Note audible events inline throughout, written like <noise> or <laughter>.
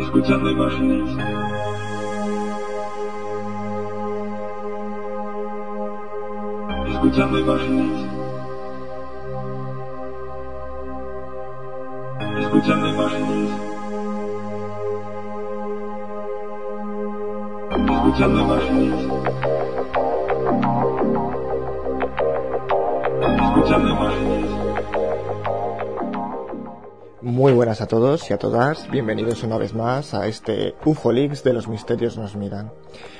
Escuchando imágenes. Escuchando imágenes. Escuchando imágenes. Escuchando imágenes. Escuchando imágenes. Muy buenas a todos y a todas, bienvenidos una vez más a este UFOLix de los misterios nos miran.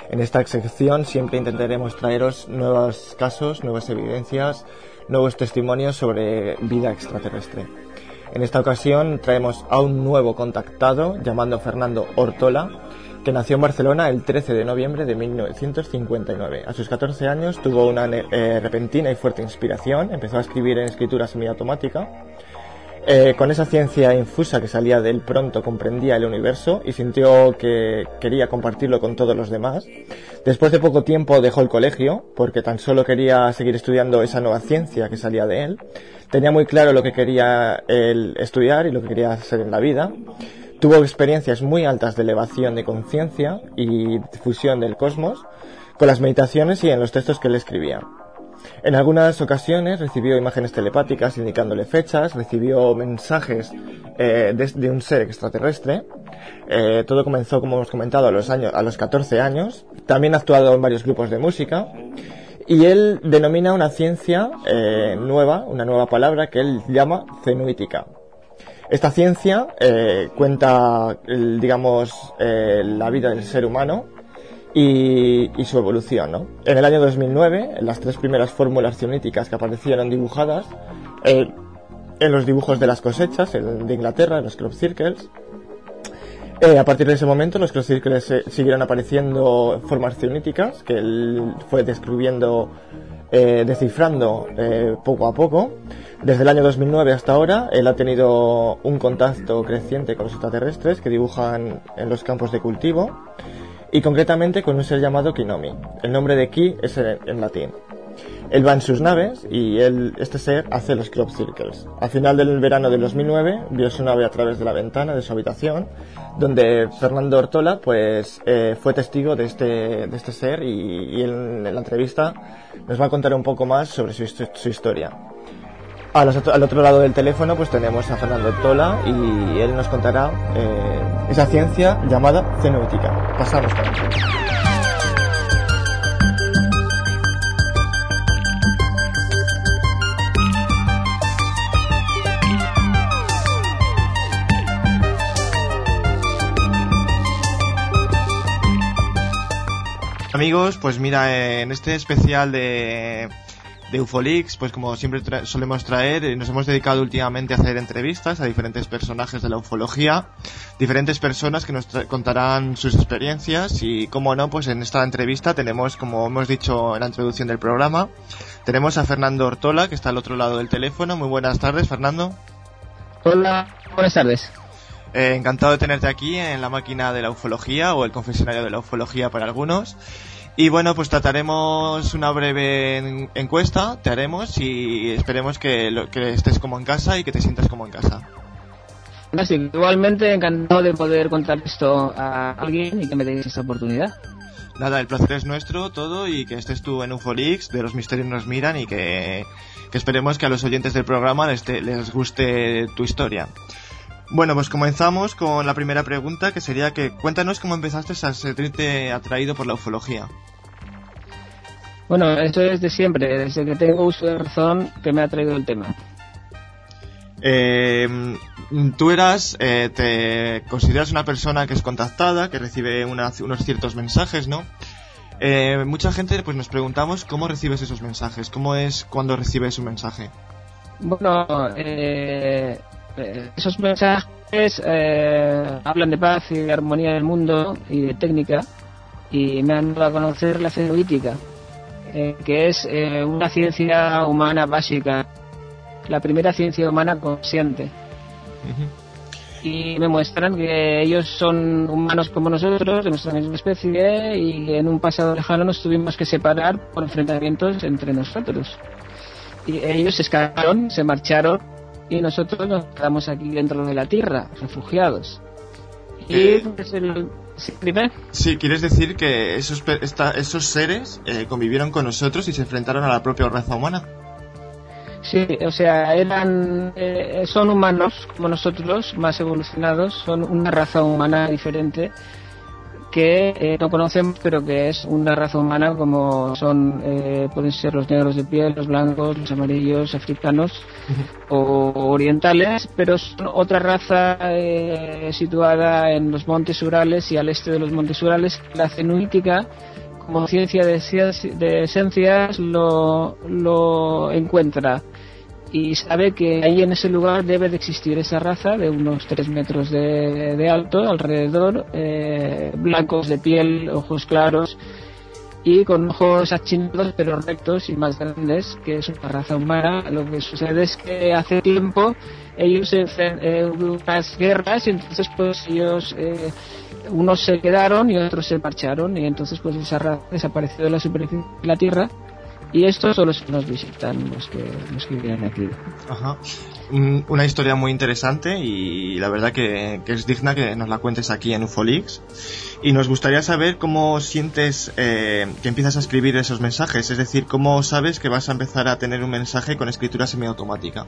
En esta sección siempre intentaremos traeros nuevos casos, nuevas evidencias, nuevos testimonios sobre vida extraterrestre. En esta ocasión traemos a un nuevo contactado llamado Fernando Ortola, que nació en Barcelona el 13 de noviembre de 1959. A sus 14 años tuvo una eh, repentina y fuerte inspiración, empezó a escribir en escritura semiautomática eh, con esa ciencia infusa que salía del pronto comprendía el universo y sintió que quería compartirlo con todos los demás. Después de poco tiempo dejó el colegio porque tan solo quería seguir estudiando esa nueva ciencia que salía de él. Tenía muy claro lo que quería él estudiar y lo que quería hacer en la vida. Tuvo experiencias muy altas de elevación de conciencia y difusión del cosmos con las meditaciones y en los textos que él escribía. En algunas ocasiones recibió imágenes telepáticas indicándole fechas, recibió mensajes eh, de, un ser extraterrestre. Eh, todo comenzó, como hemos comentado, a los, años, a los 14 años. También ha actuado en varios grupos de música. Y él denomina una ciencia eh, nueva, una nueva palabra que él llama cenuítica. Esta ciencia cuenta, digamos, la vida del ser humano y, y, su evolución. ¿no? En el año 2009, las tres primeras fórmulas cioníticas que aparecieron dibujadas eh, en los dibujos de las cosechas de Inglaterra, en los crop circles, eh, a partir de ese momento los crop circles eh, siguieron apareciendo formas cioníticas que él fue describiendo, eh, descifrando poco a poco. Desde el año 2009 hasta ahora, él ha tenido un contacto creciente con los extraterrestres que dibujan en los campos de cultivo y concretamente con un ser llamado Kinomi. El nombre de Ki es en, latín. Él va en sus naves y él, este ser hace los crop circles. Al final del verano del 2009 vio su nave a través de la ventana de su habitación, donde Fernando Ortola pues eh, fue testigo de este, de este ser y, en la entrevista nos va a contar un poco más sobre su, su historia. A los, al otro lado del teléfono pues tenemos a Fernando Ortola y él nos contará eh, esa ciencia llamada cenuítica. Pasamos con él. Amigos, pues mira, en este especial de, de Ufolix, pues como siempre tra solemos traer, nos hemos dedicado últimamente a hacer entrevistas a diferentes personajes de la ufología, diferentes personas que nos contarán sus experiencias y, como no, pues en esta entrevista tenemos, como hemos dicho en la introducción del programa, tenemos a Fernando Ortola, que está al otro lado del teléfono. Muy buenas tardes, Fernando. Hola, buenas tardes. Eh, encantado de tenerte aquí en la máquina de la ufología o el confesionario de la ufología para algunos. Y bueno, pues trataremos una breve encuesta, te haremos y esperemos que, lo, que estés como en casa y que te sientas como en casa. Así, igualmente encantado de poder contar esto a alguien y que me deis esta oportunidad. Nada, el placer es nuestro, todo, y que estés tú en Ufolix, de los misterios nos miran y que, que esperemos que a los oyentes del programa les, te, les guste tu historia. Bueno, pues comenzamos con la primera pregunta, que sería que cuéntanos cómo empezaste a sentirte atraído por la ufología. Bueno, esto es de siempre, desde que tengo uso de razón que me ha traído el tema. Eh, tú eras, eh, te consideras una persona que es contactada, que recibe una, unos ciertos mensajes, ¿no? Eh, mucha gente pues nos preguntamos cómo recibes esos mensajes, cómo es cuando recibes un mensaje. Bueno, eh, esos mensajes eh, hablan de paz y de armonía del mundo y de técnica y me han dado a conocer la cenuítica, eh, que es eh, una ciencia humana básica, la primera ciencia humana consciente. Uh -huh. Y me muestran que ellos son humanos como nosotros, de nuestra misma especie, y en un pasado lejano nos tuvimos que separar por enfrentamientos entre nosotros. Y ellos se escaparon, se marcharon y nosotros nos quedamos aquí dentro de la tierra, refugiados. Que- Y pues el... sí. Sí, quieres decir que esos, esta- esos seres eh, convivieron con nosotros y se enfrentaron a la propia raza humana. Sí, o sea, eran, eh, son humanos como nosotros, más evolucionados, son una raza humana diferente que eh, no conocemos, pero que es una raza humana como son, eh, pueden ser los negros de piel, los blancos, los amarillos, africanos o orientales, pero son otra raza eh, situada en los montes Urales y al este de los montes Urales, la cenuítica, como ciencia de, esencias lo, lo encuentra y sabe que ahí en ese lugar debe de existir esa raza de unos 3 metros de, de alto alrededor, eh, blancos de piel, ojos claros y con ojos achinados pero rectos y más grandes, que es una raza humana. Lo que sucede es que hace tiempo ellos eh, hubo unas guerras y entonces pues ellos eh, unos se quedaron y otros se marcharon y entonces pues esa raza desapareció de la superficie de la Tierra y estos son los que nos visitan, los que, los que vienen aquí. Ajá. Un- Una historia muy interesante y la verdad que, que es digna que nos la cuentes aquí en Ufolix. Y nos gustaría saber cómo sientes eh, que empiezas a escribir esos mensajes, es decir, cómo sabes que vas a empezar a tener un mensaje con escritura semiautomática.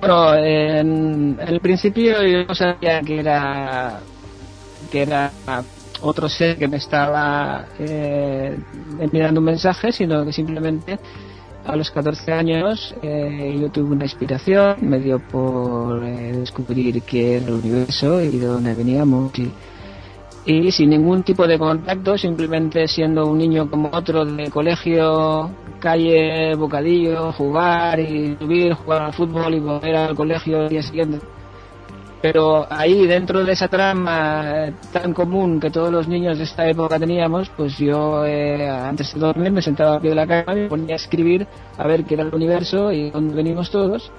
Bueno, en el principio yo sabía que era que era otro ser que me estaba eh, enviando un mensaje, sino que simplemente a los 14 años eh, yo tuve una inspiración, me dio por eh, descubrir qué era el universo y de dónde veníamos y, y sin ningún tipo de contacto, simplemente siendo un niño como otro de colegio, calle, bocadillo, jugar y subir, jugar al fútbol y volver al colegio el día siguiente. Pero ahí, dentro de esa trama tan común que todos los niños de esta época teníamos, pues yo eh, antes de dormir me sentaba pie de la cama y me ponía a escribir a ver qué era el universo y dónde venimos todos.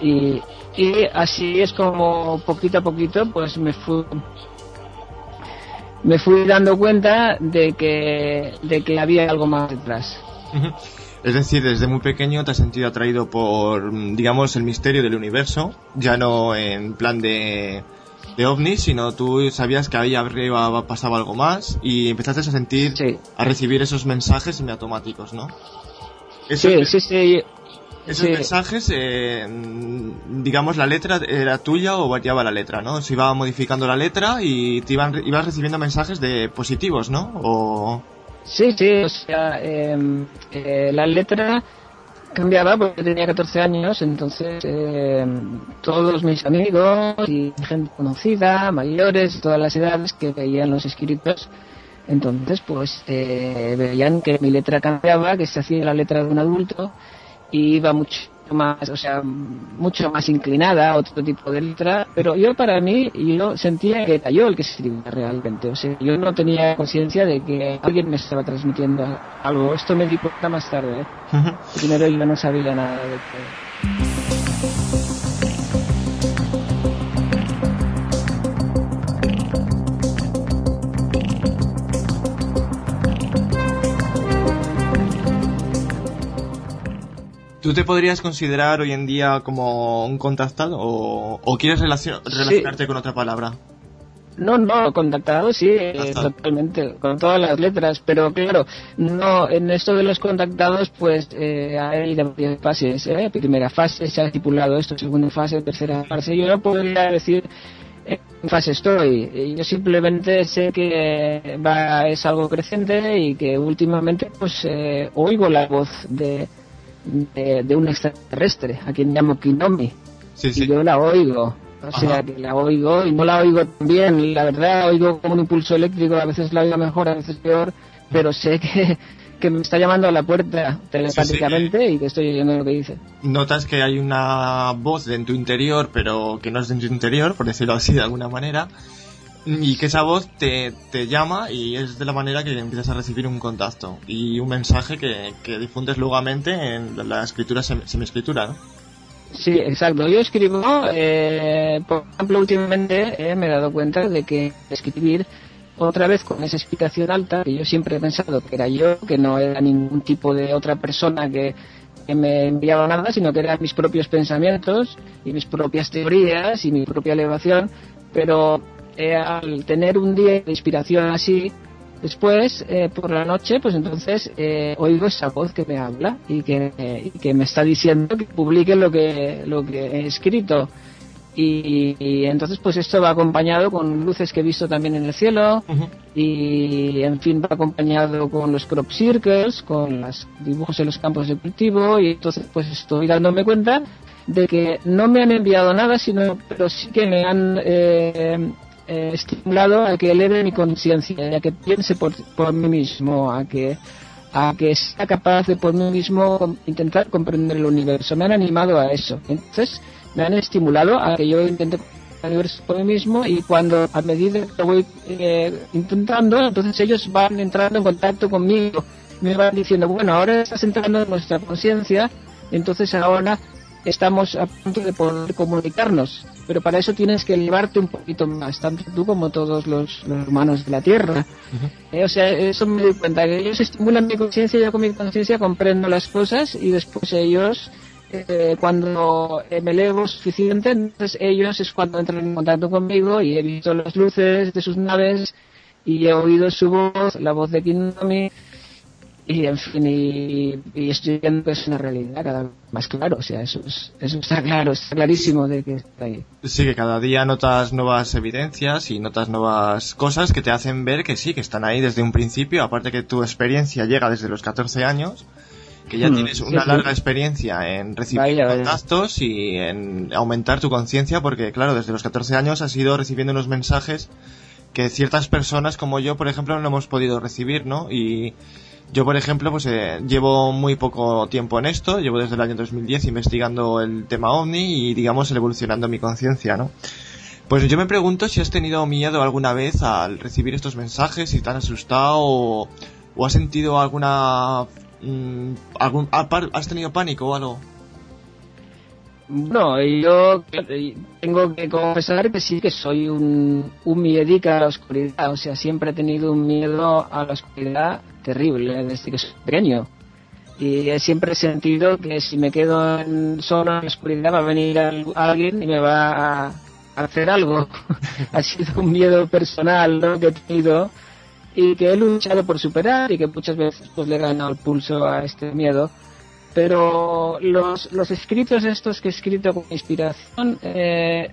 Y, y así es como poquito a poquito pues me fui me fui dando cuenta de que, de que había algo más detrás. Es decir, desde muy pequeño te has sentido atraído por, digamos, el misterio del universo, ya no en plan de, de ovnis, sino tú sabías que ahí arriba pasaba algo más y empezaste a sentir, Sí. a recibir esos mensajes semiautomáticos, ¿no? Esos, Sí, sí, sí. esos sí. mensajes, eh, digamos, la letra era tuya o variaba la letra, ¿no? Se iba modificando la letra y te iban, ibas recibiendo mensajes de positivos, ¿no? O... Sí, sí, o sea, eh, eh, la letra cambiaba porque tenía 14 años, entonces eh, todos mis amigos y gente conocida, mayores, todas las edades que veían los escritos, entonces pues eh, veían que mi letra cambiaba, que se hacía la letra de un adulto y iba mucho más, o sea, mucho más inclinada a otro tipo de letra, pero yo para mí, yo sentía que era yo el que escribía realmente, o sea, yo no tenía conciencia de que alguien me estaba transmitiendo algo, esto me di cuenta más tarde, ¿eh? primero yo no sabía nada de que... ¿Tú te podrías considerar hoy en día como un contactado o, o quieres relacio- relacionarte con otra palabra? No, no, contactado sí, eh, totalmente, con todas las letras, pero claro, no, en esto de los contactados, pues eh, hay de varias fases, ¿eh? primera fase, se ha estipulado esto, segunda fase, tercera fase, yo no podría decir en qué fase estoy, Eh, yo simplemente sé que va, es algo creciente y que últimamente pues eh, oigo la voz de, de, de un extraterrestre, a quien llamo Kinomi, Sí, y sí. yo la oigo. O sea, que la oigo y no la oigo tan bien. La verdad, oigo como un impulso eléctrico, a veces la oigo mejor, a veces peor, pero sé que, <laughs> que me está llamando a la puerta telepáticamente y que estoy oyendo lo que dice. Notas que hay una voz en tu interior, pero que no es de tu interior, por decirlo así de alguna manera, y que esa voz te, te llama y es de la manera que empiezas a recibir un contacto y un mensaje que, que difundes lugamente en la- escritura sem- semiescritura, ¿no? Sí, exacto. Yo escribo, eh, por ejemplo, últimamente eh, me he dado cuenta de que escribir otra vez con esa explicación alta, que yo siempre he pensado que era yo, que no era ningún tipo de otra persona que, que me enviaba nada, sino que eran mis propios pensamientos y mis propias teorías y mi propia elevación, pero eh, al tener un día de inspiración así, después, eh, por la noche, pues entonces eh, oigo esa voz que me habla y que, y que me está diciendo que publique lo que, lo que he escrito. Y, y entonces, pues esto va acompañado con luces que he visto también en el cielo y, en fin, va acompañado con los crop circles, con los dibujos en los campos de cultivo y entonces, pues estoy dándome cuenta de que no me han enviado nada, sino, pero sí que me han eh, eh, estimulado a que eleve mi conciencia, a que piense por, por mí mismo, a que a que sea capaz de por mí mismo intentar comprender el universo. Me han animado a eso. Entonces, me han estimulado a que yo intente el universo por mí mismo y cuando a medida que lo voy eh, intentando, entonces ellos van entrando en contacto conmigo. Me van diciendo, bueno, ahora estás entrando en nuestra conciencia, entonces ahora estamos a punto de poder comunicarnos. Pero para eso tienes que elevarte un poquito más, tanto tú como todos los, los humanos de la Tierra. Eh, o sea, eso me doy cuenta, que ellos estimulan mi conciencia, yo con mi conciencia comprendo las cosas y después ellos, eh, cuando eh, me elevo suficiente, entonces ellos es cuando entran en contacto conmigo y he visto las luces de sus naves y he oído su voz, la voz de Kinomi y en fin, y, y estoy viendo que es una realidad cada vez más claro, o sea, eso, es, eso está claro, está clarísimo de que está ahí. Sí, que cada día notas nuevas evidencias y notas nuevas cosas que te hacen ver que sí, que están ahí desde un principio, aparte que tu experiencia llega desde los 14 años, que ya Hmm, tienes una sí. larga experiencia en recibir Vaya, vaya. contactos y en aumentar tu conciencia, porque claro, desde los 14 años has ido recibiendo unos mensajes que ciertas personas como yo, por ejemplo, no hemos podido recibir, ¿no? Y yo, por ejemplo, pues eh, llevo muy poco tiempo en esto, llevo desde el año 2010 investigando el tema ovni y, digamos, evolucionando mi conciencia, ¿no? Pues yo me pregunto si has tenido miedo alguna vez al recibir estos mensajes, si te han asustado o, has sentido alguna... mm, algún, apar- ¿Has tenido pánico o algo? No, yo eh, tengo que confesar que sí que soy un, un miedica a la oscuridad, o sea, siempre he tenido un miedo a la oscuridad terrible desde que soy pequeño. Y he siempre sentido que si me quedo en, en la oscuridad va a venir al- alguien y me va a hacer algo. <laughs> ha sido un miedo personal ¿no? que he tenido y que he luchado por superar y que muchas veces pues le he ganado el pulso a este miedo pero los, los escritos estos que he escrito con inspiración, eh,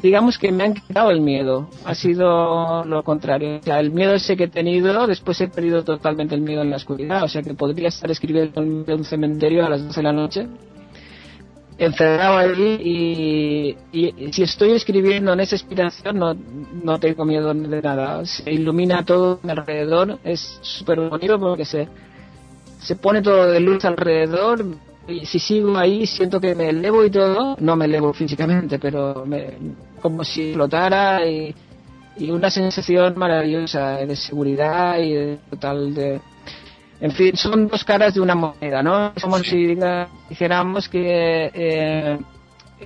digamos que me han quitado el miedo. Ha sido lo contrario. O sea, el miedo ese que he tenido, después he perdido totalmente el miedo en la oscuridad. O sea, que podría estar escribiendo en un cementerio a las 12 de la noche, encerrado allí y, si estoy escribiendo en esa inspiración no, no tengo miedo de nada. Se ilumina todo mi alrededor. Es súper bonito porque se se pone todo de luz alrededor y si sigo ahí siento que me elevo y todo, no me elevo físicamente, pero me, como si flotara y, y una sensación maravillosa de seguridad y de total de... En fin, son dos caras de una moneda, ¿no? Como si diga- dijéramos que eh,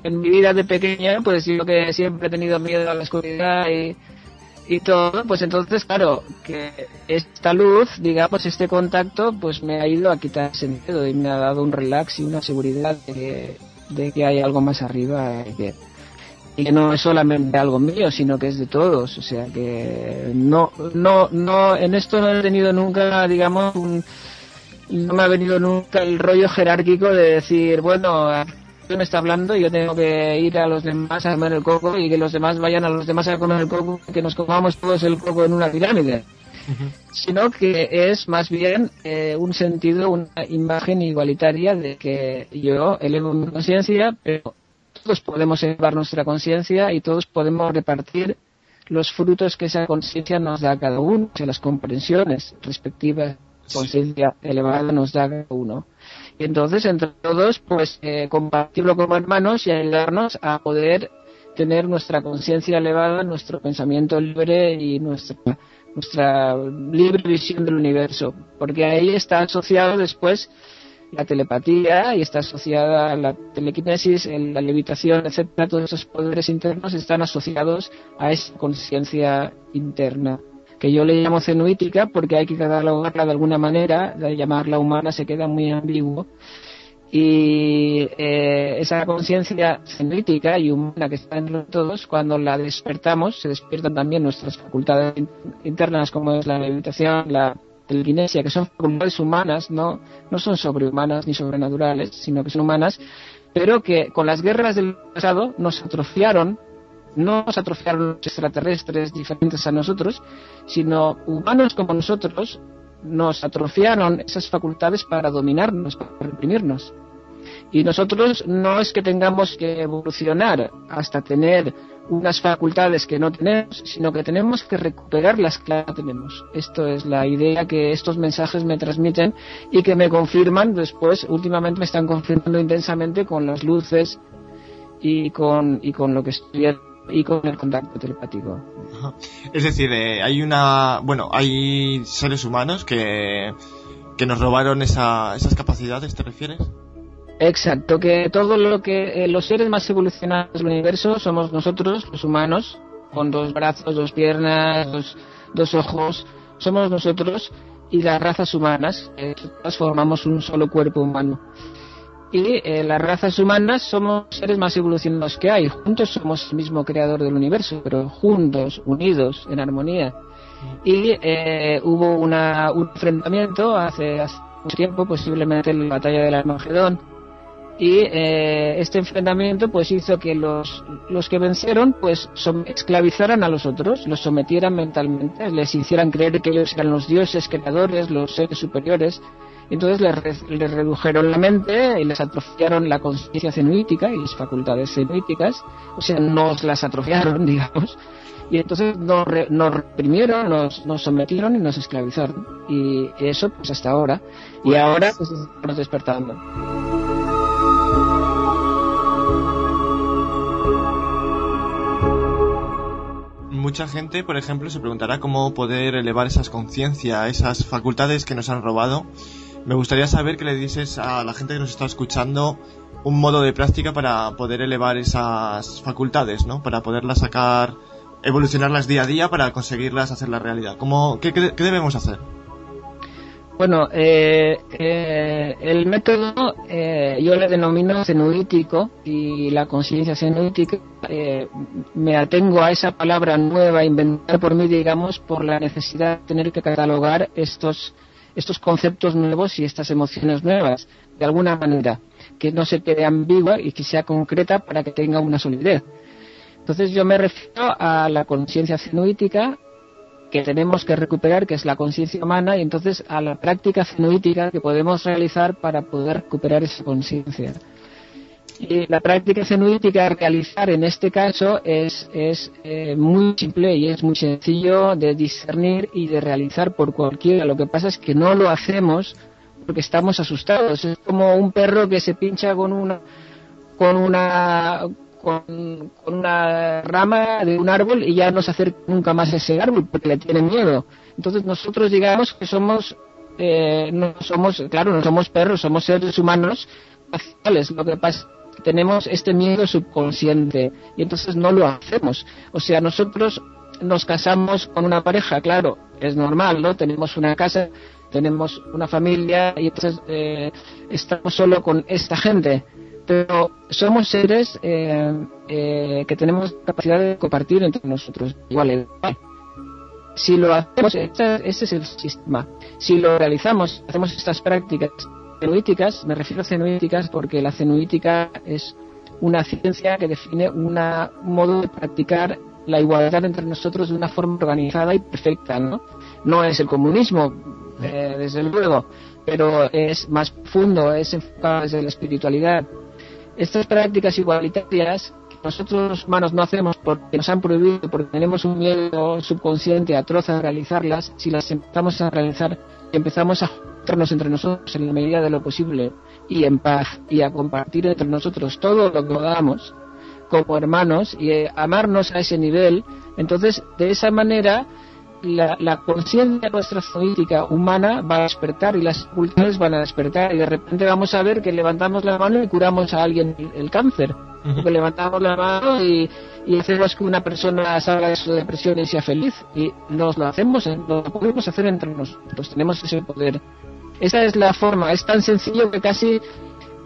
en mi vida de pequeña, pues yo que siempre he tenido miedo a la oscuridad y, y todo, pues entonces, claro, que esta luz, digamos, este contacto, pues me ha ido a quitar ese miedo y me ha dado un relax y una seguridad de que, de que hay algo más arriba y que, y que no es solamente algo mío, sino que es de todos. O sea que no, no, no, en esto no he tenido nunca, digamos, un, no me ha venido nunca el rollo jerárquico de decir, bueno, me está hablando y yo tengo que ir a los demás a comer el coco y que los demás vayan a los demás a comer el coco y que nos comamos todos el coco en una pirámide. Sino que es más bien eh, un sentido, una imagen igualitaria de que yo elevo mi conciencia, pero todos podemos elevar nuestra conciencia y todos podemos repartir los frutos que esa conciencia nos da a cada uno, o sea, las comprensiones respectivas conciencia elevada nos da a cada uno. Y entonces, entre todos, pues eh, compartirlo como hermanos y ayudarnos a poder tener nuestra conciencia elevada, nuestro pensamiento libre y nuestra nuestra libre visión del universo, porque ahí está asociado después la telepatía y está asociada la telequinesis, el- la levitación, etcétera, todos esos poderes internos están asociados a esa conciencia interna, que yo le llamo cenuítica porque hay que catalogarla de alguna manera, de llamarla humana se queda muy ambiguo, Y eh, esa conciencia cenrítica y humana que está en todos, cuando la despertamos, se despiertan también nuestras facultades internas, como es la meditación, la telequinesia, que son facultades humanas, no, no son sobrehumanas ni sobrenaturales, sino que son humanas, pero que con las guerras del pasado nos atrofiaron, no nos atrofiaron los extraterrestres diferentes a nosotros, sino humanos como nosotros nos atrofiaron esas facultades para dominarnos, para reprimirnos. Y nosotros no es que tengamos que evolucionar hasta tener unas facultades que no tenemos, sino que tenemos que recuperar las que ya tenemos. Esto es la idea que estos mensajes me transmiten y que me confirman después, últimamente me están confirmando intensamente con las luces y con, y con lo que estoy y con el contacto telepático. Es decir, eh, hay una, bueno, hay seres humanos que, que nos robaron esa, esas capacidades, ¿te refieres? Exacto, que todo lo que eh, los seres más evolucionados del universo somos nosotros, los humanos, con dos brazos, dos piernas, dos, dos ojos, somos nosotros y las razas humanas, todas formamos un solo cuerpo humano. Y eh, las razas humanas somos seres más evolucionados que hay. Juntos somos el mismo creador del universo, pero juntos, unidos, en armonía. Y eh, hubo una, un enfrentamiento hace, hace mucho tiempo, posiblemente en la batalla del Armagedón, y eh, este enfrentamiento pues hizo que los, los que vencieron pues esclavizaran a los otros, los sometieran mentalmente, les hicieran creer que ellos eran los dioses creadores, los seres superiores, entonces les, les redujeron la mente y les atrofiaron la conciencia cenuítica y las facultades cenuíticas, o sea, nos las atrofiaron, <laughs> digamos, y entonces nos, nos reprimieron, nos, nos sometieron y nos esclavizaron. Y eso pues hasta ahora. Y Pues- ahora pues estamos despertando. Mucha gente, por ejemplo, se preguntará cómo poder elevar esas conciencias, esas facultades que nos han robado. Me gustaría saber que le dices a la gente que nos está escuchando un modo de práctica para poder elevar esas facultades, ¿no? Para poderlas sacar, evolucionarlas día a día para conseguirlas hacer la realidad. ¿Cómo, qué, qué- qué debemos hacer? Bueno, eh, eh, el método eh, yo le denomino cenuítico y la conciencia cenuítica eh, me atengo a esa palabra nueva inventada por mí, digamos, por la necesidad de tener que catalogar estos estos conceptos nuevos y estas emociones nuevas de alguna manera que no se quede ambigua y que sea concreta para que tenga una solidez. Entonces yo me refiero a la conciencia cenuítica que tenemos que recuperar, que es la conciencia humana, y entonces a la práctica cenuítica que podemos realizar para poder recuperar esa conciencia. Y la práctica cenuítica a realizar en este caso es, es eh, muy simple y es muy sencillo de discernir y de realizar por cualquiera. Lo que pasa es que no lo hacemos porque estamos asustados. Es como un perro que se pincha con una con una con, una rama de un árbol y ya no se acerca nunca más a ese árbol porque le tiene miedo. Entonces nosotros digamos que somos eh, no somos claro no somos perros somos seres humanos racionales. Lo que pasa es que tenemos este miedo subconsciente y entonces no lo hacemos. O sea nosotros nos casamos con una pareja, claro, es normal, ¿no? Tenemos una casa, tenemos una familia y entonces eh, estamos solo con esta gente. Pero somos seres eh, eh, que tenemos capacidad de compartir entre nosotros. Igual, igual. Si lo hacemos, este, este es el sistema. Si lo realizamos, hacemos estas prácticas cenuíticas, me refiero a cenuíticas porque la cenuítica es una ciencia que define una, un modo de practicar la igualdad entre nosotros de una forma organizada y perfecta, ¿no? No es el comunismo, eh, desde luego, pero es más profundo, es enfocado desde la espiritualidad. Estas prácticas igualitarias que nosotros los humanos no hacemos porque nos han prohibido, porque tenemos un miedo subconsciente atroz a realizarlas, si las empezamos a realizar empezamos a juntarnos entre nosotros en la medida de lo posible y en paz y a compartir entre nosotros todo lo que podamos como hermanos y eh, amarnos a ese nivel, entonces de esa manera la, la conciencia nuestra política humana va a despertar y las facultades van a despertar y de repente vamos a ver que levantamos la mano y curamos a alguien el, cáncer, o que levantamos la mano y, y hacemos que una persona salga de su depresión y sea feliz. Y nos lo hacemos, eh, lo podemos hacer entre nosotros, tenemos ese poder. Esa es la forma, es tan sencillo que casi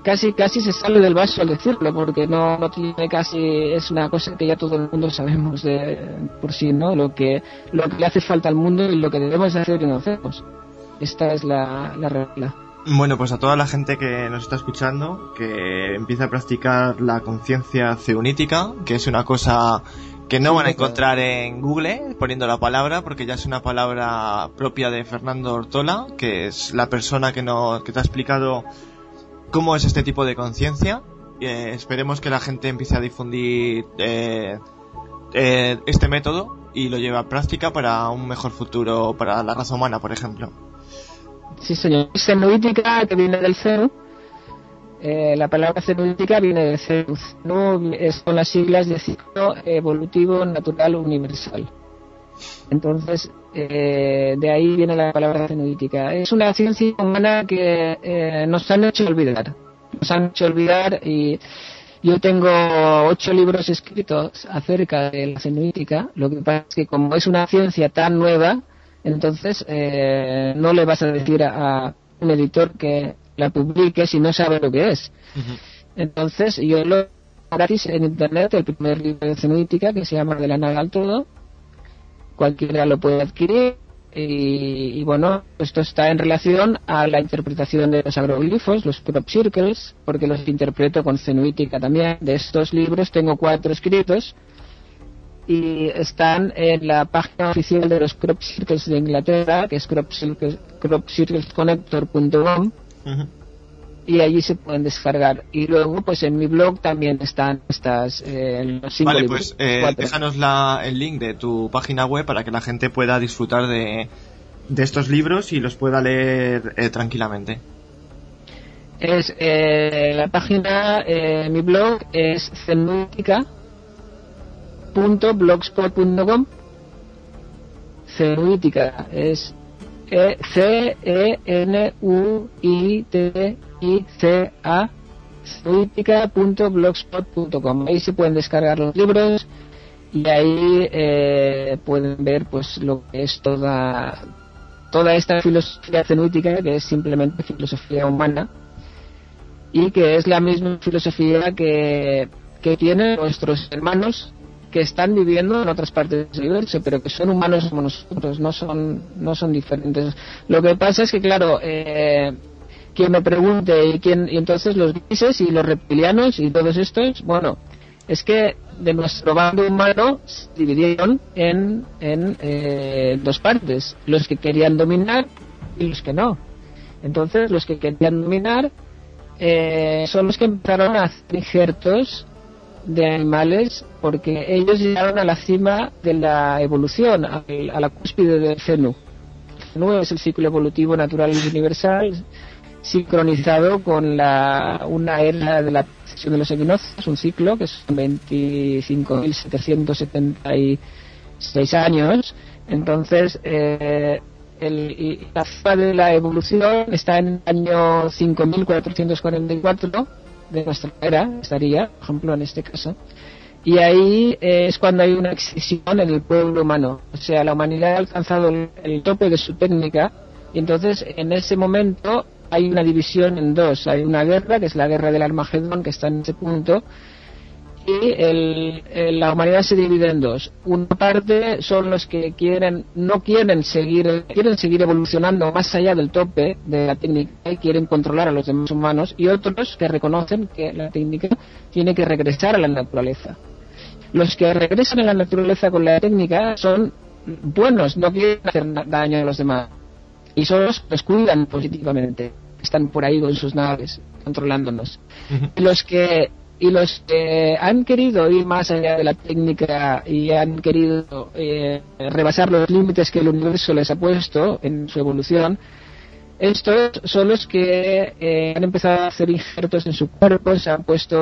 casi casi se sale del vaso al decirlo porque no, no tiene casi es una cosa que ya todo el mundo sabemos de por sí no lo que lo que le hace falta al mundo y lo que debemos de hacer y no hacemos. Esta es la, la regla. Bueno, pues a toda la gente que nos está escuchando, que empiece a practicar la conciencia ceunítica, que es una cosa que no van a encontrar en Google poniendo la palabra, porque ya es una palabra propia de Fernando Ortola, que es la persona que, nos, que te ha explicado cómo es este tipo de conciencia. Eh, esperemos que la gente empiece a difundir eh, eh, este método y lo lleve a práctica para un mejor futuro para la raza humana, por ejemplo. Sí, señor. Que viene del cero. La palabra xenoítica viene del cero. Xeno es con las siglas de ciclo evolutivo natural universal. Entonces, eh, de ahí viene la palabra xenoítica. Es una ciencia humana que eh, nos han hecho olvidar. Nos han hecho olvidar y yo tengo ocho libros escritos acerca de la xenoítica. Lo que pasa es que como es una ciencia tan nueva, entonces eh, no le vas a decir a, a un editor que la publique si no sabe lo que es. Entonces yo lo gratis en internet el primer libro de xenoítica que se llama De la nada al todo. Cualquiera lo puede adquirir y, y bueno, esto está en relación a la interpretación de los agroglifos, los crop circles, porque los interpreto con xenoítica también. De estos libros tengo cuatro escritos y están en la página oficial de los crop circles de Inglaterra, que es crop circles, cropcirclesconnector.com Ujú. Y allí se pueden descargar. Y luego, pues en mi blog también están estas eh, los Vale, pues eh, déjanos la, el link de tu página web para que la gente pueda disfrutar de, de estos libros y los pueda leer eh, tranquilamente. Es eh, la página, eh, mi blog es cenuitica.blogspot.com. Cenuitica es e C E N U I T I C A cenuitica.blogspot.com. Ahí se pueden descargar los libros y ahí eh, pueden ver pues lo que es toda toda esta filosofía cenuítica que es simplemente filosofía humana y que es la misma filosofía que, que tienen nuestros hermanos que están viviendo en otras partes del universo, pero que son humanos como nosotros, no son, no son diferentes. Lo que pasa es que, claro, eh, quien me pregunte y, quién, y entonces los grises y los reptilianos y todos estos, bueno, es que de nuestro bando humano se dividieron en, en eh, dos partes, los que querían dominar y los que no. Entonces, los que querían dominar eh, son los que empezaron a hacer injertos de animales porque ellos llegaron a la cima de la evolución, a la cúspide del Cenu. El Cenu es el ciclo evolutivo natural y universal sincronizado con la, una era de la precesión de los equinoccios, un ciclo que son 25.776 años. Entonces, eh, el, la cima de la evolución está en el año 5444 de nuestra era, estaría, por ejemplo, en este caso. Y ahí eh, es cuando hay una excisión en el pueblo humano. O sea, la humanidad ha alcanzado el, el tope de su técnica y entonces en ese momento hay una división en dos. Hay una guerra, que es la guerra del Armagedón, que está en ese punto, y el- el- la humanidad se divide en dos. Una parte son los que quieren, no quieren seguir, quieren seguir evolucionando más allá del tope de la técnica y quieren controlar a los demás humanos, y otros que reconocen que la técnica tiene que regresar a la naturaleza. Los que regresan a la naturaleza con la técnica son buenos, no quieren hacer daño a los demás. Y son los que los cuidan positivamente, están por ahí con sus naves, controlándonos los que y los que han querido ir más allá de la técnica y han querido eh, rebasar los límites que el universo les ha puesto en su evolución. Estos son los que eh, han empezado a hacer injertos en su cuerpo, se han puesto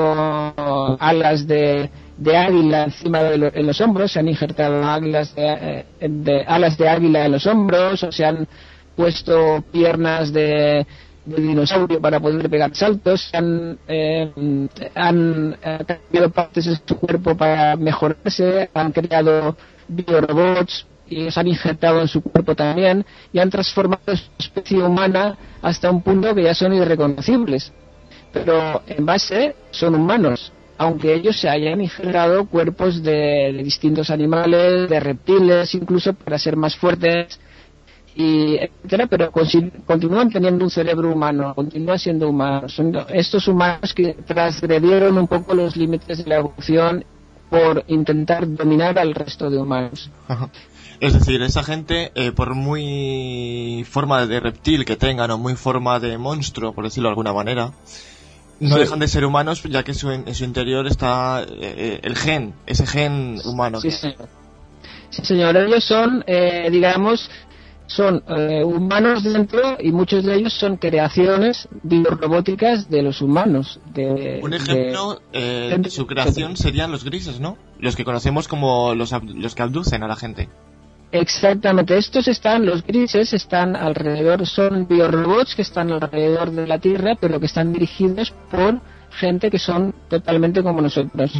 alas de, águila encima de los hombros, se han injertado águilas de, eh, de- alas de águila en los hombros, o se han puesto piernas de, de dinosaurio para poder pegar saltos, se han, eh, han eh, cambiado partes de su cuerpo para mejorarse, han creado biorobots y los han injertado en su cuerpo también y han transformado su especie humana hasta un punto que ya son irreconocibles. pero en base son humanos, aunque ellos se hayan ingeniado cuerpos de distintos animales, de reptiles, incluso para ser más fuertes y etcétera, pero continúan teniendo un cerebro humano, continúan siendo humanos. Son estos humanos que transgredieron un poco los límites de la evolución por intentar dominar al resto de humanos. Ajá. Es decir, esa gente, eh, por muy forma de reptil que tengan o muy forma de monstruo, por decirlo de alguna manera, no Sí. dejan de ser humanos ya que su- en su interior está eh, el gen, ese gen humano. Sí, señor. Sí, señor. Ellos son, eh, digamos, son eh, humanos dentro y muchos de ellos son creaciones biorrobóticas de los humanos. De, Un de- ejemplo eh, de su creación serían los grises, ¿no? Los que conocemos como los, los que abducen a la gente. Exactamente, estos están, los grises están alrededor, son biorobots que están alrededor de la Tierra, pero que están dirigidos por gente que son totalmente como nosotros.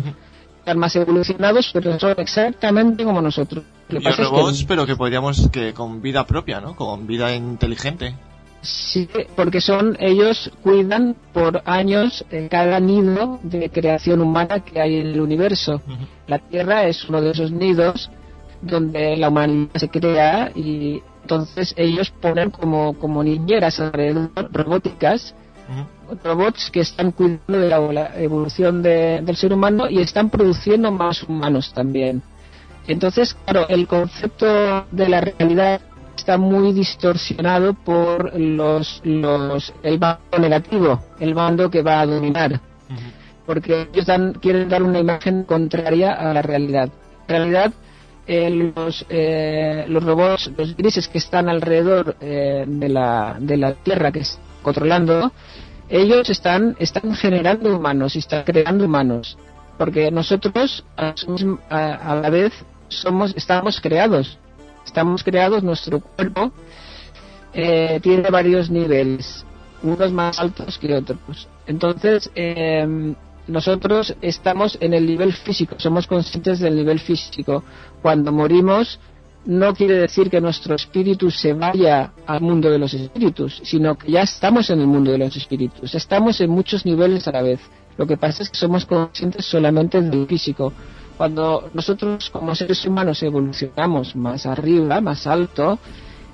Están más evolucionados, pero son exactamente como nosotros. Lo pasa es que- robots, pero que podríamos que con vida propia, ¿no? Con vida inteligente. Sí, porque son ellos cuidan por años eh, cada nido de creación humana que hay en el universo. La Tierra es uno de esos nidos donde la humanidad se crea y entonces ellos ponen como, como niñeras alrededor robóticas Robots que están cuidando de la, evolución de- del ser humano y están produciendo más humanos también. Entonces, claro, el concepto de la realidad está muy distorsionado por los, los el bando negativo, el bando que va a dominar, porque ellos dan, quieren dar una imagen contraria a la realidad. En realidad, eh, los, eh, los robots, los grises que están alrededor eh, de, la, de la Tierra que es controlando, ellos están, están generando humanos y están creando humanos. Porque nosotros, a, la vez, somos, estamos creados. Estamos creados, nuestro cuerpo eh, tiene varios niveles, unos más altos que otros. Entonces, eh, nosotros estamos en el nivel físico, somos conscientes del nivel físico. Cuando morimos, no quiere decir que nuestro espíritu se vaya al mundo de los espíritus, sino que ya estamos en el mundo de los espíritus. Estamos en muchos niveles a la vez. Lo que pasa es que somos conscientes solamente del físico. Cuando nosotros como seres humanos evolucionamos más arriba, más alto,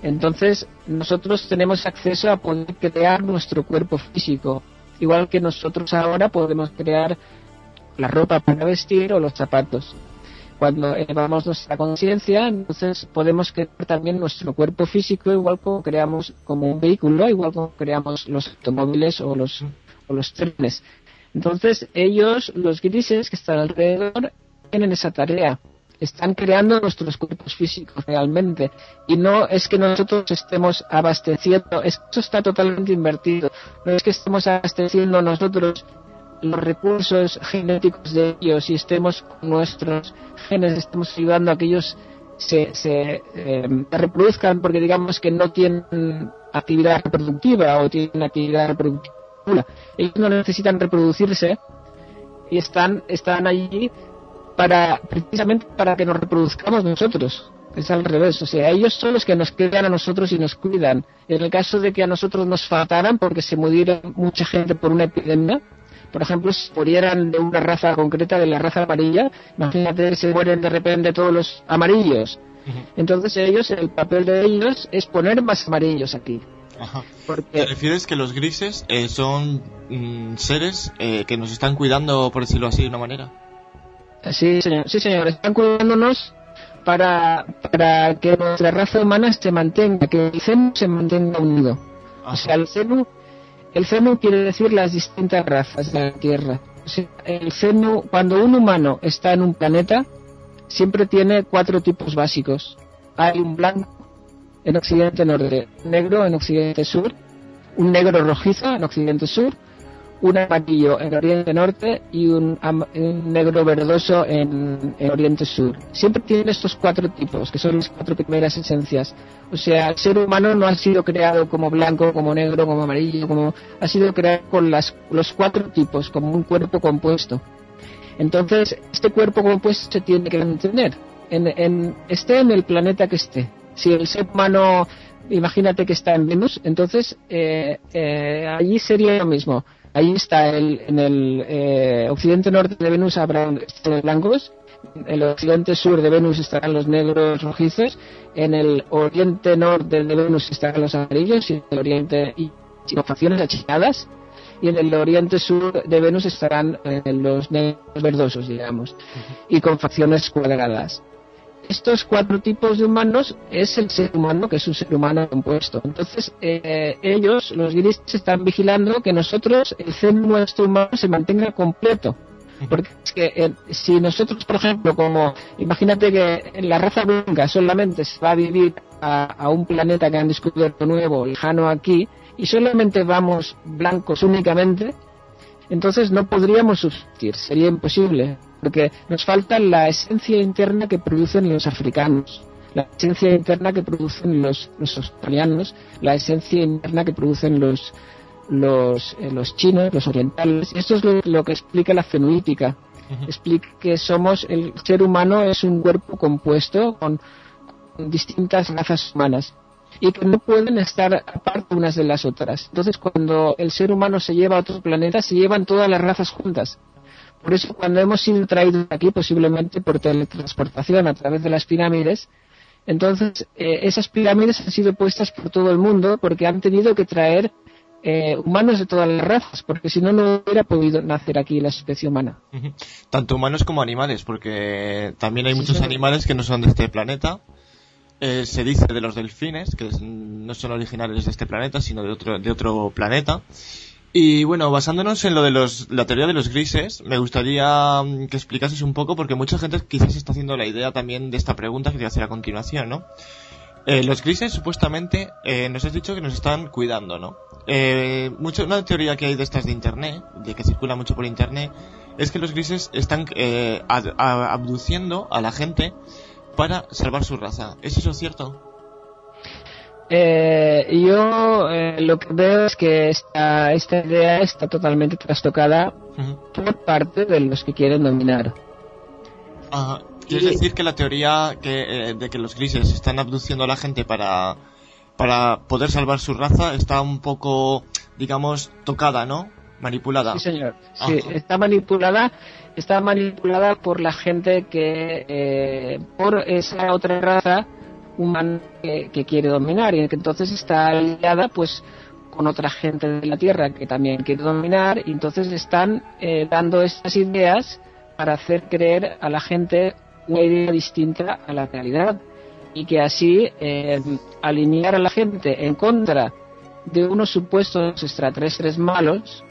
entonces nosotros tenemos acceso a poder crear nuestro cuerpo físico. Igual que nosotros ahora podemos crear la ropa para vestir o los zapatos. Cuando elevamos nuestra conciencia, entonces podemos crear también nuestro cuerpo físico, igual como creamos como un vehículo, igual como creamos los automóviles o los, o los trenes. Entonces ellos, los grises que están alrededor, tienen esa tarea. Están creando nuestros cuerpos físicos realmente. Y no es que nosotros estemos abasteciendo, eso está totalmente invertido. No es que estemos abasteciendo nosotros los recursos genéticos de ellos y estemos con nuestros genes, estamos ayudando a que ellos se, se eh, reproduzcan porque digamos que no tienen actividad reproductiva o tienen actividad reproductiva. Ellos no necesitan reproducirse y están, están allí para precisamente para que nos reproduzcamos nosotros. Es al revés, o sea, ellos son los que nos crean a nosotros y nos cuidan. En el caso de que a nosotros nos faltaran porque se muriera mucha gente por una epidemia, por ejemplo, si murieran de una raza concreta, de la raza amarilla, imagínate que se mueren de repente todos los amarillos. Entonces ellos, el papel de ellos es poner más amarillos aquí. Ajá. ¿Te refieres que los grises eh, son mm, seres eh, que nos están cuidando, por decirlo así, de una manera? Sí, señor. Sí, señor. Están cuidándonos para, para que nuestra raza humana se mantenga, que el CENU se mantenga unido. O sea, el CENU, el CENU quiere decir las distintas razas de la Tierra. O sea, el cuando un humano está en un planeta, siempre tiene cuatro tipos básicos. Hay un blanco en occidente norte, negro en occidente sur, un negro rojizo en occidente sur, un amarillo en Oriente Norte y un, un negro verdoso en, en Oriente Sur. Siempre tienen estos cuatro tipos, que son las cuatro primeras esencias. O sea, el ser humano no ha sido creado como blanco, como negro, como amarillo, como ha sido creado con las, los cuatro tipos, como un cuerpo compuesto. Entonces, este cuerpo compuesto se tiene que mantener, en, en, esté en el planeta que esté. Si el ser humano, imagínate que está en Venus, entonces eh, eh, allí sería lo mismo Ahí está el, en el eh, occidente norte de Venus habrá estrellas blancos, en el occidente sur de Venus estarán los negros rojizos, en el oriente norte de Venus estarán los amarillos y en el oriente y, facciones achinadas y en el oriente sur de Venus estarán eh, los negros verdosos, digamos, y con facciones cuadradas. Estos cuatro tipos de humanos es el ser humano, que es un ser humano compuesto. Entonces, eh, ellos, los grises, están vigilando que nosotros, el ser nuestro humano, se mantenga completo. Porque es que eh, si nosotros, por ejemplo, como imagínate que la raza blanca solamente se va a vivir a, a un planeta que han descubierto nuevo, lejano aquí, y solamente vamos blancos únicamente, entonces no podríamos subsistir, sería imposible, porque nos falta la esencia interna que producen los africanos, la esencia interna que producen los, los australianos, la esencia interna que producen los los, eh, los chinos, los orientales. Esto es lo, lo que explica la fenoítica. Explica que somos, el ser humano es un cuerpo compuesto con distintas razas humanas y que no pueden estar aparte unas de las otras. Entonces, cuando el ser humano se lleva a otro planeta, se llevan todas las razas juntas. Por eso, cuando hemos sido traídos aquí, posiblemente por teletransportación a través de las pirámides, entonces eh, esas pirámides han sido puestas por todo el mundo porque han tenido que traer eh, humanos de todas las razas, porque si no, no hubiera podido nacer aquí la especie humana. Tanto humanos como animales, porque también hay Sí, muchos sí. animales que no son de este planeta. Eh, se dice de los delfines, que no son originales de este planeta, sino de otro, de otro planeta. Y bueno, basándonos en lo de los, la teoría de los grises, me gustaría mm, que explicases un poco, porque mucha gente quizás está haciendo la idea también de esta pregunta que te voy a hacer a continuación, ¿no? Eh, los grises supuestamente eh, nos has dicho que nos están cuidando, ¿no? Eh, una teoría que hay de estas de internet, de que circula mucho por internet, es que los grises están eh, abduciendo a la gente para salvar su raza. ¿Es eso cierto? Eh, yo eh, lo que veo es que esta, esta idea está totalmente trastocada por parte de los que quieren dominar. Ajá. ¿Quieres Y- decir que la teoría que, eh, de que los grises están abduciendo a la gente para, para poder salvar su raza está un poco, digamos, tocada, ¿no? Manipulada. Sí, señor. Sí, Ajá. está manipulada, está manipulada por la gente que, eh, por esa otra raza humana que, quiere dominar y que entonces está aliada, pues, con otra gente de la Tierra que también quiere dominar y entonces están eh, dando estas ideas para hacer creer a la gente una idea distinta a la realidad y que así eh, alinear a la gente en contra de unos supuestos extraterrestres malos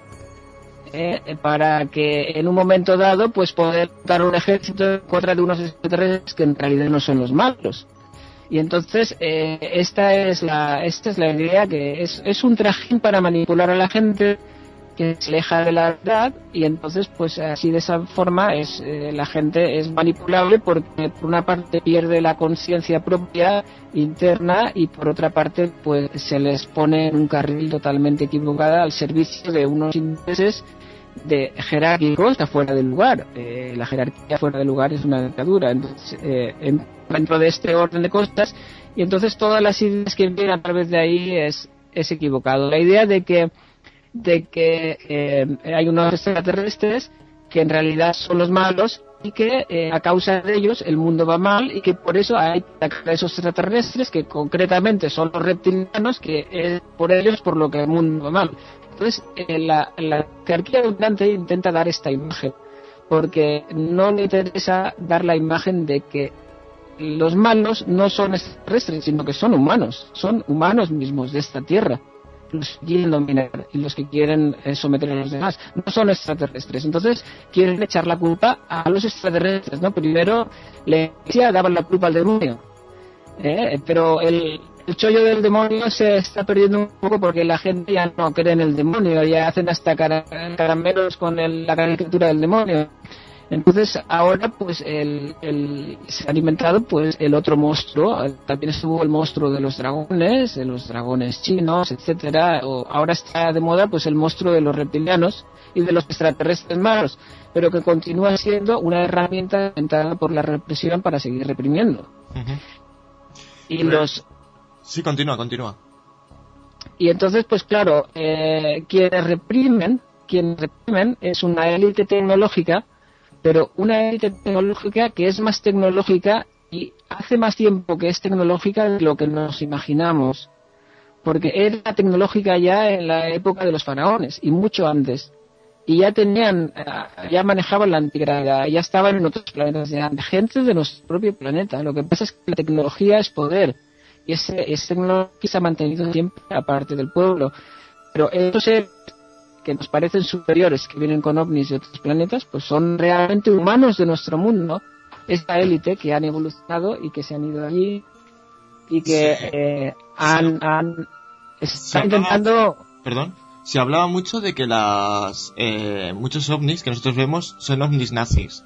eh, para que en un momento dado pues poder dar un ejército en contra de unos extraterrestres que en realidad no son los malos. Y entonces eh, esta es la esta es la idea que es, es un trajín para manipular a la gente que se aleja de la verdad y entonces pues así de esa forma es eh, la gente es manipulable porque por una parte pierde la conciencia propia interna y por otra parte pues se les pone en un carril totalmente equivocada al servicio de unos intereses de jerárquicos está fuera del lugar. Eh, la jerarquía fuera del lugar es una dictadura. Entonces eh, en- dentro de este orden de cosas y entonces todas las ideas que vienen a través de ahí es es equivocado. La idea de que de que eh, hay unos extraterrestres que en realidad son los malos y que eh, a causa de ellos el mundo va mal y que por eso hay esos extraterrestres que concretamente son los reptilianos que es por ellos por lo que el mundo va mal. Entonces eh, la, jerarquía dominante intenta dar esta imagen porque no le interesa dar la imagen de que los malos no son extraterrestres sino que son humanos, son humanos mismos de esta tierra los que quieren dominar y los que quieren eh, someter a los demás. No son extraterrestres. Entonces quieren echar la culpa a los extraterrestres, ¿no? Primero la iglesia daba la culpa al demonio. ¿eh? Pero el, el chollo del demonio se está perdiendo un poco porque la gente ya no cree en el demonio, ya hacen hasta cara- caramelos con el- la caricatura del demonio. Entonces ahora pues el, el- se ha alimentado pues el otro monstruo, también estuvo el monstruo de los dragones, de los dragones chinos, etcétera, o ahora está de moda pues el monstruo de los reptilianos y de los extraterrestres malos, pero que continúa siendo una herramienta inventada por la represión para seguir reprimiendo. Y los Sí, continúa, continúa. y entonces pues claro, eh, quienes reprimen quien reprimen es una élite tecnológica, pero una élite tecnológica que es más tecnológica y hace más tiempo que es tecnológica de lo que nos imaginamos. Porque era tecnológica ya en la época de los faraones y mucho antes. Y ya tenían, eh, ya manejaban la antigravedad, ya estaban en otros planetas, ya gente de nuestro propio planeta. Lo que pasa es que la tecnología es poder y ese, esa tecnología se ha mantenido siempre aparte del pueblo. Pero estos seres que nos parecen superiores, que vienen con ovnis de otros planetas, pues son realmente humanos de nuestro mundo, esta élite que han evolucionado y que se han ido allí y que eh, han, han están intentando Perdón. Se hablaba mucho de que las eh, muchos ovnis que nosotros vemos son ovnis nazis.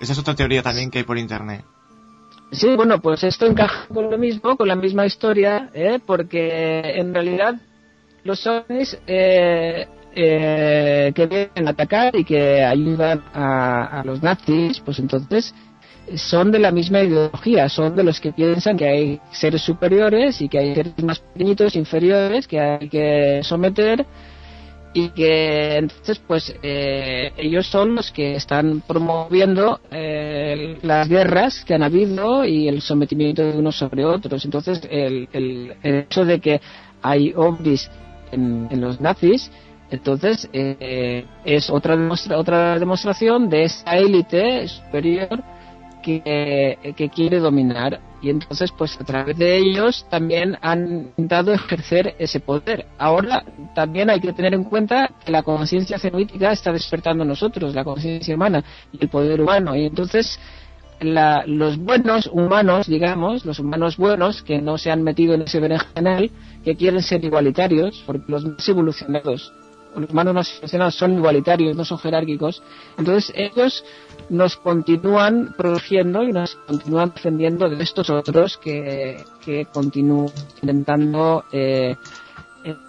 Esa es otra teoría también que hay por internet. Sí, bueno, pues esto encaja con lo mismo, con la misma historia, ¿eh? porque en realidad los ovnis eh, eh, que vienen a atacar y que ayudan a, a los nazis, pues entonces son de la misma ideología, son de los que piensan que hay seres superiores y que hay seres más pequeñitos, inferiores, que hay que someter y que entonces pues eh, ellos son los que están promoviendo eh, las guerras que han habido y el sometimiento de unos sobre otros. Entonces el, el, hecho de que hay ovnis en, en los nazis entonces eh, es otra demostra otra demostración de esa élite superior que, que, quiere dominar y entonces pues a través de ellos también han intentado ejercer ese poder. Ahora también hay que tener en cuenta que la conciencia cenúitica está despertando nosotros, la conciencia humana y el poder humano y entonces la, los buenos humanos, digamos, los humanos buenos que no se han metido en ese berenjenal, que quieren ser igualitarios, porque los más evolucionados los humanos evolucionados son igualitarios, no son jerárquicos, entonces ellos nos continúan protegiendo y nos continúan defendiendo de estos otros que, que continúan intentando eh,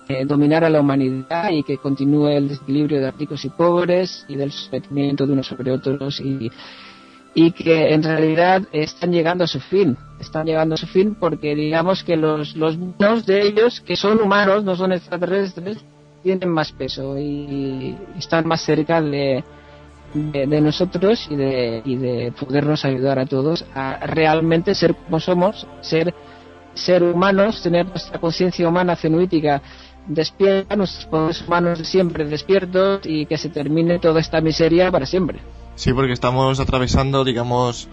eh, dominar a la humanidad y que continúe el desequilibrio de ricos y pobres y del sometimiento de unos sobre otros y, y que en realidad están llegando a su fin. Están llegando a su fin porque digamos que los, los buenos de ellos, que son humanos, no son extraterrestres, tienen más peso y están más cerca de, de, nosotros y de, y de podernos ayudar a todos a realmente ser como somos, ser, ser humanos, tener nuestra conciencia humana cenuítica despierta, nuestros poderes humanos siempre despiertos y que se termine toda esta miseria para siempre. Sí, porque estamos atravesando, digamos,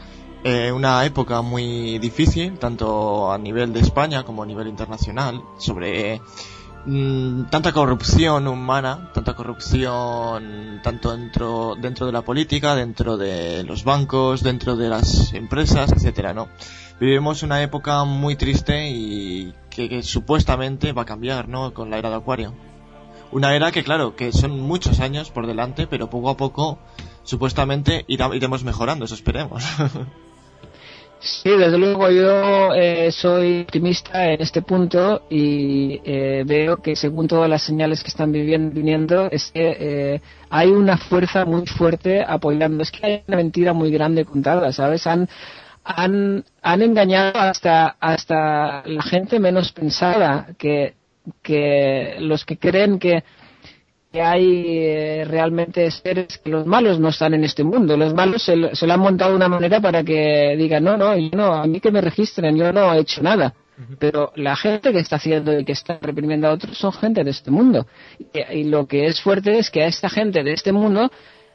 eh, una época muy difícil, tanto a nivel de España como a nivel internacional, sobre mmm, tanta corrupción humana, tanta corrupción tanto dentro, dentro de la política, dentro de los bancos, dentro de las empresas, etcétera, ¿no? Vivimos una época muy triste y que, supuestamente va a cambiar, ¿no? Con la era de Acuario. Una era que, claro, que son muchos años por delante, pero poco a poco, supuestamente, iremos mejorando, eso esperemos. <laughs> Sí, desde luego yo eh, soy optimista en este punto y eh, veo que según todas las señales que están viviendo, viniendo es que eh, hay una fuerza muy fuerte apoyando. Es que hay una mentira muy grande contada, ¿sabes? Han, han, han engañado hasta, hasta la gente menos pensada, que, que los que creen que que hay eh, realmente seres que los malos no están en este mundo. Los malos se, se, lo han montado de una manera para que digan, no, no, yo no, a mí que me registren, yo no he hecho nada. Pero la gente que está haciendo y que está reprimiendo a otros son gente de este mundo. Y, y lo que es fuerte es que a esta gente de este mundo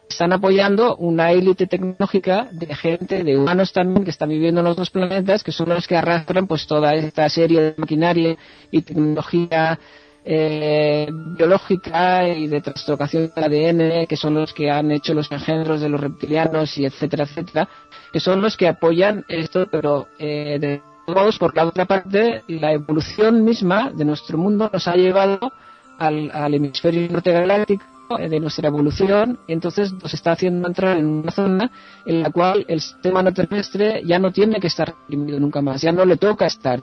están apoyando una élite tecnológica de gente, de humanos también, que están viviendo en otros planetas, que son los que arrastran pues toda esta serie de maquinaria y tecnología eh, biológica y de trastocación del ADN, que son los que han hecho los engendros de los reptilianos y etcétera, etcétera, que son los que apoyan esto, pero eh, de todos, por la otra parte, la evolución misma de nuestro mundo nos ha llevado al, hemisferio norte galáctico eh, de nuestra evolución, y entonces nos está haciendo entrar en una zona en la cual el sistema no terrestre ya no tiene que estar reprimido nunca más, ya no le toca estar.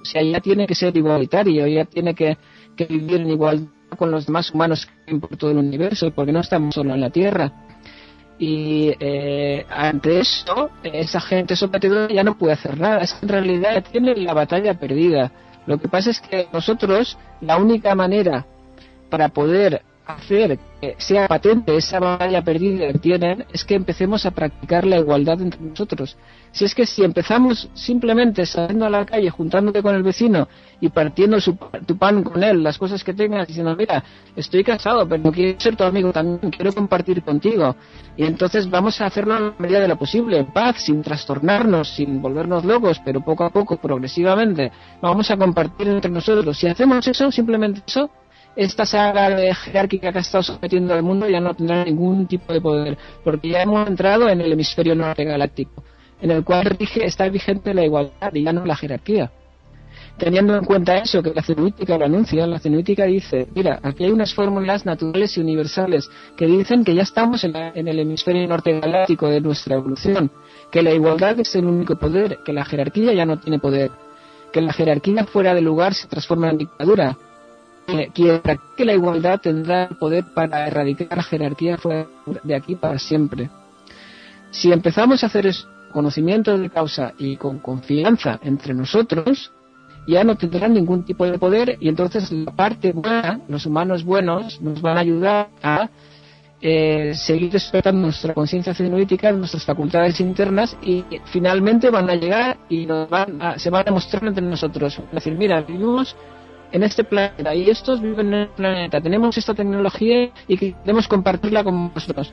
O sea, ya tiene que ser igualitario, ya tiene que, que vivir en igualdad con los demás humanos por todo el universo, porque no estamos solo en la Tierra. Y eh, ante eso, esa gente sometedora ya no puede hacer nada. Es en realidad tiene la batalla perdida. Lo que pasa es que nosotros, la única manera para poder hacer que sea patente esa batalla perdida que tienen es que empecemos a practicar la igualdad entre nosotros. Si es que si empezamos simplemente saliendo a la calle, juntándote con el vecino y partiendo su, tu pan con él, las cosas que tengas, diciendo, mira, estoy casado, pero no quiero ser tu amigo también, quiero compartir contigo. Y entonces vamos a hacerlo a la medida de lo posible, en paz, sin trastornarnos, sin volvernos locos, pero poco a poco, progresivamente, vamos a compartir entre nosotros. Si hacemos eso, simplemente eso, esta saga de jerárquica que ha estado sometiendo al mundo ya no tendrá ningún tipo de poder, porque ya hemos entrado en el hemisferio norte galáctico, en el cual está vigente la igualdad y ya no la jerarquía. Teniendo en cuenta eso, que la cenuítica lo anuncia, la cenuítica dice, mira, aquí hay unas fórmulas naturales y universales que dicen que ya estamos en, en el hemisferio norte galáctico de nuestra evolución, que la igualdad es el único poder, que la jerarquía ya no tiene poder, que la jerarquía fuera de lugar se transforma en dictadura, practique la igualdad tendrá el poder para erradicar la jerarquía fuera de aquí para siempre. Si empezamos a hacer eso, conocimiento de causa y con confianza entre nosotros, ya no tendrán ningún tipo de poder y entonces la parte buena, los humanos buenos, nos van a ayudar a eh, seguir despertando nuestra conciencia cenolítica, nuestras facultades internas y finalmente van a llegar y nos van a, se van a mostrar entre nosotros. Es decir, mira, vivimos en este planeta y estos viven en el planeta. Tenemos esta tecnología y queremos compartirla con vosotros.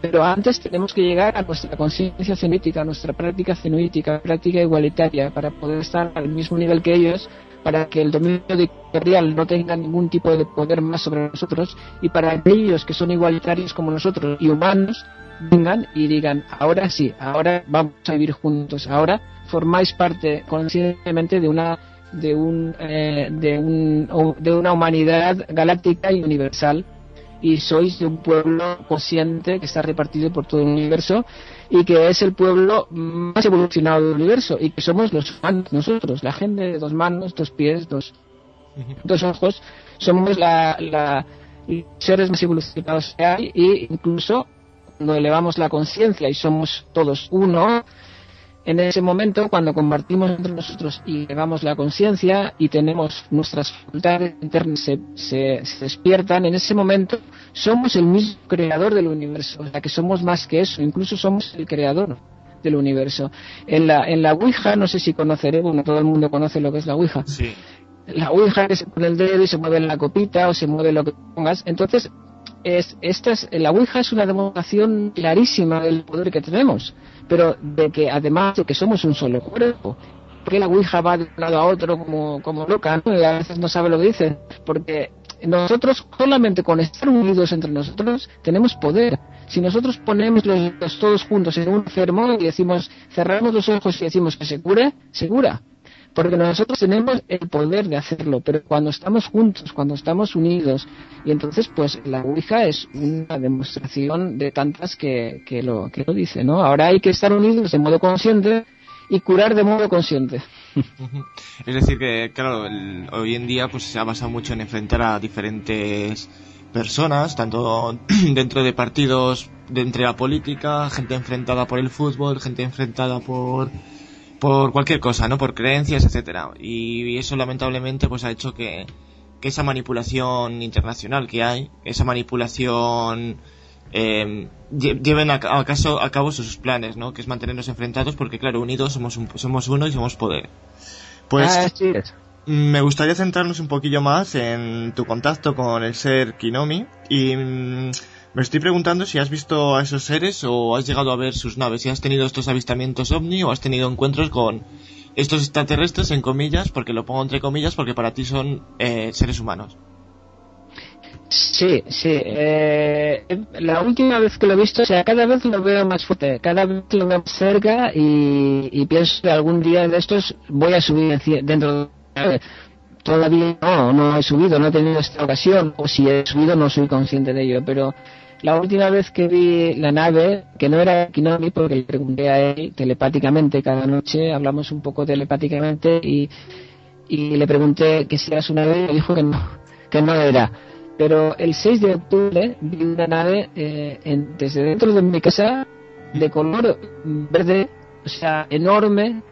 Pero antes tenemos que llegar a nuestra conciencia cenúitica, a nuestra práctica cenúitica, práctica igualitaria, para poder estar al mismo nivel que ellos, para que el dominio dictatorial no tenga ningún tipo de poder más sobre nosotros y para que ellos que son igualitarios como nosotros y humanos vengan y digan, ahora sí, ahora vamos a vivir juntos, ahora formáis parte conscientemente de una de, un, eh, de, un, de una humanidad galáctica y universal. Y sois de un pueblo consciente que está repartido por todo el universo y que es el pueblo más evolucionado del universo y que somos los humanos nosotros, la gente de dos manos, dos pies, dos, dos ojos, somos la, la seres más evolucionados que hay e incluso cuando elevamos la conciencia y somos todos uno, en ese momento, cuando compartimos entre nosotros y elevamos la conciencia y tenemos nuestras facultades internas se, se, se, despiertan, en ese momento somos el mismo creador del universo, o sea que somos más que eso, incluso somos el creador del universo. En la, en la Ouija, no sé si conoceré, bueno, todo el mundo conoce lo que es la Ouija. Sí. La Ouija que se pone el dedo y se mueve la copita o se mueve lo que pongas. Entonces, es, esta es, la Ouija es una demostración clarísima del poder que tenemos pero de que además de que somos un solo cuerpo, porque la Ouija va de un lado a otro como, como loca, ¿no? y a veces no sabe lo que dice, porque nosotros solamente con estar unidos entre nosotros tenemos poder. Si nosotros ponemos los, los todos juntos en un enfermo y decimos, cerramos los ojos y decimos que se cure, se cura porque nosotros tenemos el poder de hacerlo, pero cuando estamos juntos, cuando estamos unidos, y entonces pues la Ouija es una demostración de tantas que, que, lo, que lo dice, ¿no? Ahora hay que estar unidos de modo consciente y curar de modo consciente. <laughs> Es decir que, claro, el, hoy en día pues se ha basado mucho en enfrentar a diferentes personas, tanto <clears throat> dentro de partidos, de entre la política, gente enfrentada por el fútbol, gente enfrentada por por cualquier cosa, ¿no? Por creencias, etcétera. Y eso lamentablemente pues ha hecho que, que esa manipulación internacional que hay, esa manipulación eh, lleven a, caso, a cabo sus planes, ¿no? Que es mantenernos enfrentados porque claro, unidos somos un, somos uno y somos poder. Pues ah, sí me gustaría centrarnos un poquillo más en tu contacto con el ser Kinomi y mm, me estoy preguntando si has visto a esos seres o has llegado a ver sus naves, si has tenido estos avistamientos ovni o has tenido encuentros con estos extraterrestres, en comillas, porque lo pongo entre comillas, porque para ti son eh, seres humanos. Sí, sí. Eh, la última vez que lo he visto, o sea, cada vez lo veo más fuerte, cada vez lo veo más cerca y, y pienso que algún día de estos voy a subir dentro de todavía no, no he subido, no he tenido esta ocasión, o si he subido no soy consciente de ello, pero la última vez que vi la nave, que no era Kinomi, porque le pregunté a él telepáticamente cada noche, hablamos un poco telepáticamente y, y le pregunté que si era su nave y me dijo que no, que no era. Pero el 6 de octubre vi una nave eh, en, desde dentro de mi casa de color verde, o sea, enorme,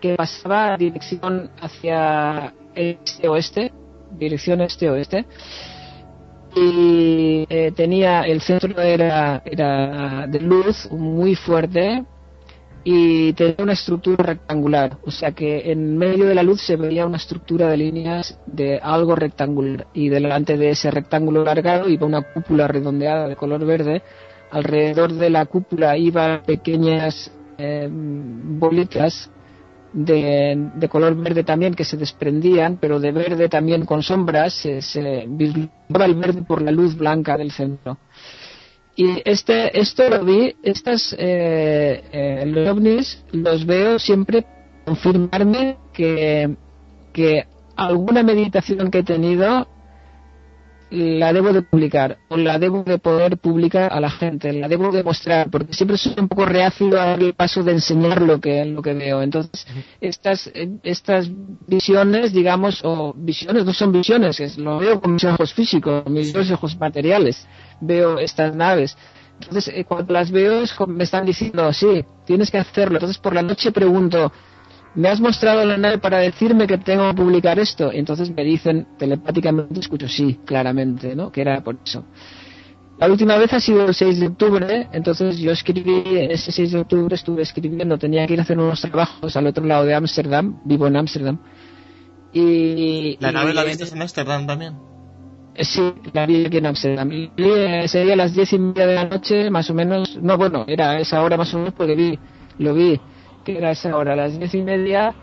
que pasaba dirección hacia este oeste, dirección este oeste, y eh, tenía el centro era, era de luz muy fuerte y tenía una estructura rectangular, o sea que en medio de la luz se veía una estructura de líneas de algo rectangular y delante de ese rectángulo alargado iba una cúpula redondeada de color verde, alrededor de la cúpula iban pequeñas eh, bolitas de, de, color verde también que se desprendían, pero de verde también con sombras, se, vislumbraba el verde por la luz blanca del centro. Y este, esto lo vi, estas eh, eh, los ovnis los veo siempre confirmarme que, que alguna meditación que he tenido la debo de publicar o la debo de poder publicar a la gente, la debo de mostrar, porque siempre soy un poco reacio a dar el paso de enseñar lo que, lo que veo. Entonces, estas, estas visiones, digamos, o visiones, no son visiones, es, lo veo con mis ojos físicos, mis ojos materiales, veo estas naves. Entonces, eh, cuando las veo es como me están diciendo, sí, tienes que hacerlo. Entonces, por la noche pregunto, me has mostrado la nave para decirme que tengo que publicar esto. entonces me dicen telepáticamente, escucho sí, claramente, ¿no? Que era por eso. La última vez ha sido el 6 de octubre, entonces yo escribí, ese 6 de octubre estuve escribiendo, tenía que ir a hacer unos trabajos al otro lado de Ámsterdam, vivo en Ámsterdam. Y, ¿La y- nave la viste en Ámsterdam también? Eh, Sí, la vi aquí en Amsterdam. Y, eh, a las diez y media de la noche, más o menos. No, bueno, era esa hora más o menos porque vi, lo vi, que era esa hora, las diez y media,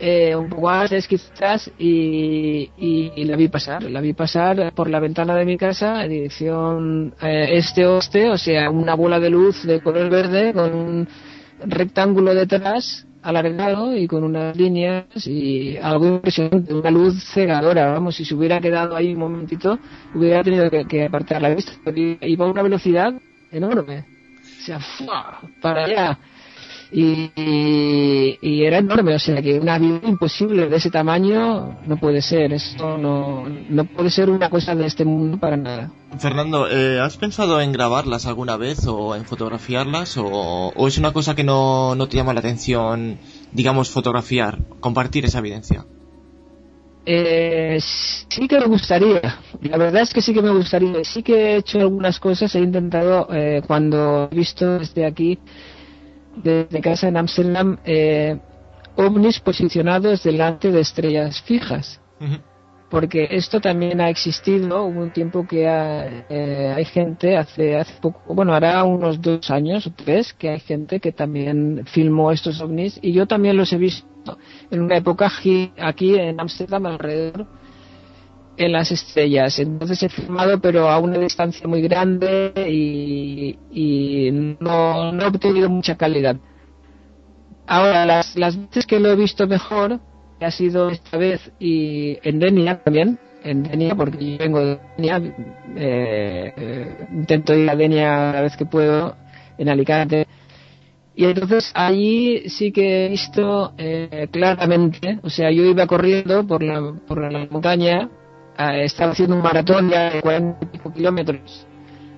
eh, un poco antes quizás, y, y, y la vi pasar. La vi pasar por la ventana de mi casa en dirección eh, este-oeste, o sea, una bola de luz de color verde con un rectángulo detrás alargado y con unas líneas y algo impresionante, una luz cegadora, vamos, si se hubiera quedado ahí un momentito, hubiera tenido que, que apartar la vista, porque iba a una velocidad enorme, o sea, ¡fua! para allá. Y, era enorme, o sea que un avión imposible de ese tamaño no puede ser, esto no, no puede ser una cosa de este mundo para nada. Fernando, eh, ¿has pensado en grabarlas alguna vez o en fotografiarlas o, o es una cosa que no, no te llama la atención, digamos, fotografiar, compartir esa evidencia? Eh, sí que me gustaría, la verdad es que sí que me gustaría, sí que he hecho algunas cosas, he intentado eh, cuando he visto desde aquí, desde casa en Ámsterdam, eh, ovnis posicionados delante de estrellas fijas, porque esto también ha existido, hubo un tiempo que ha- eh, hay gente, hace, hace poco, bueno, hará unos dos años o tres, que hay gente que también filmó estos ovnis y yo también los he visto. En una época aquí, aquí en Ámsterdam alrededor en las estrellas. Entonces he filmado pero a una distancia muy grande y, no, no he obtenido mucha calidad. Ahora, las, las veces que lo he visto mejor, ha sido esta vez y en Denia también, en Denia, porque yo vengo de Denia, eh, intento ir a Denia la vez que puedo, en Alicante, y entonces allí sí que he visto eh, claramente, o sea, yo iba corriendo por la, por la montaña, estaba haciendo un maratón ya de 40 y pico kilómetros,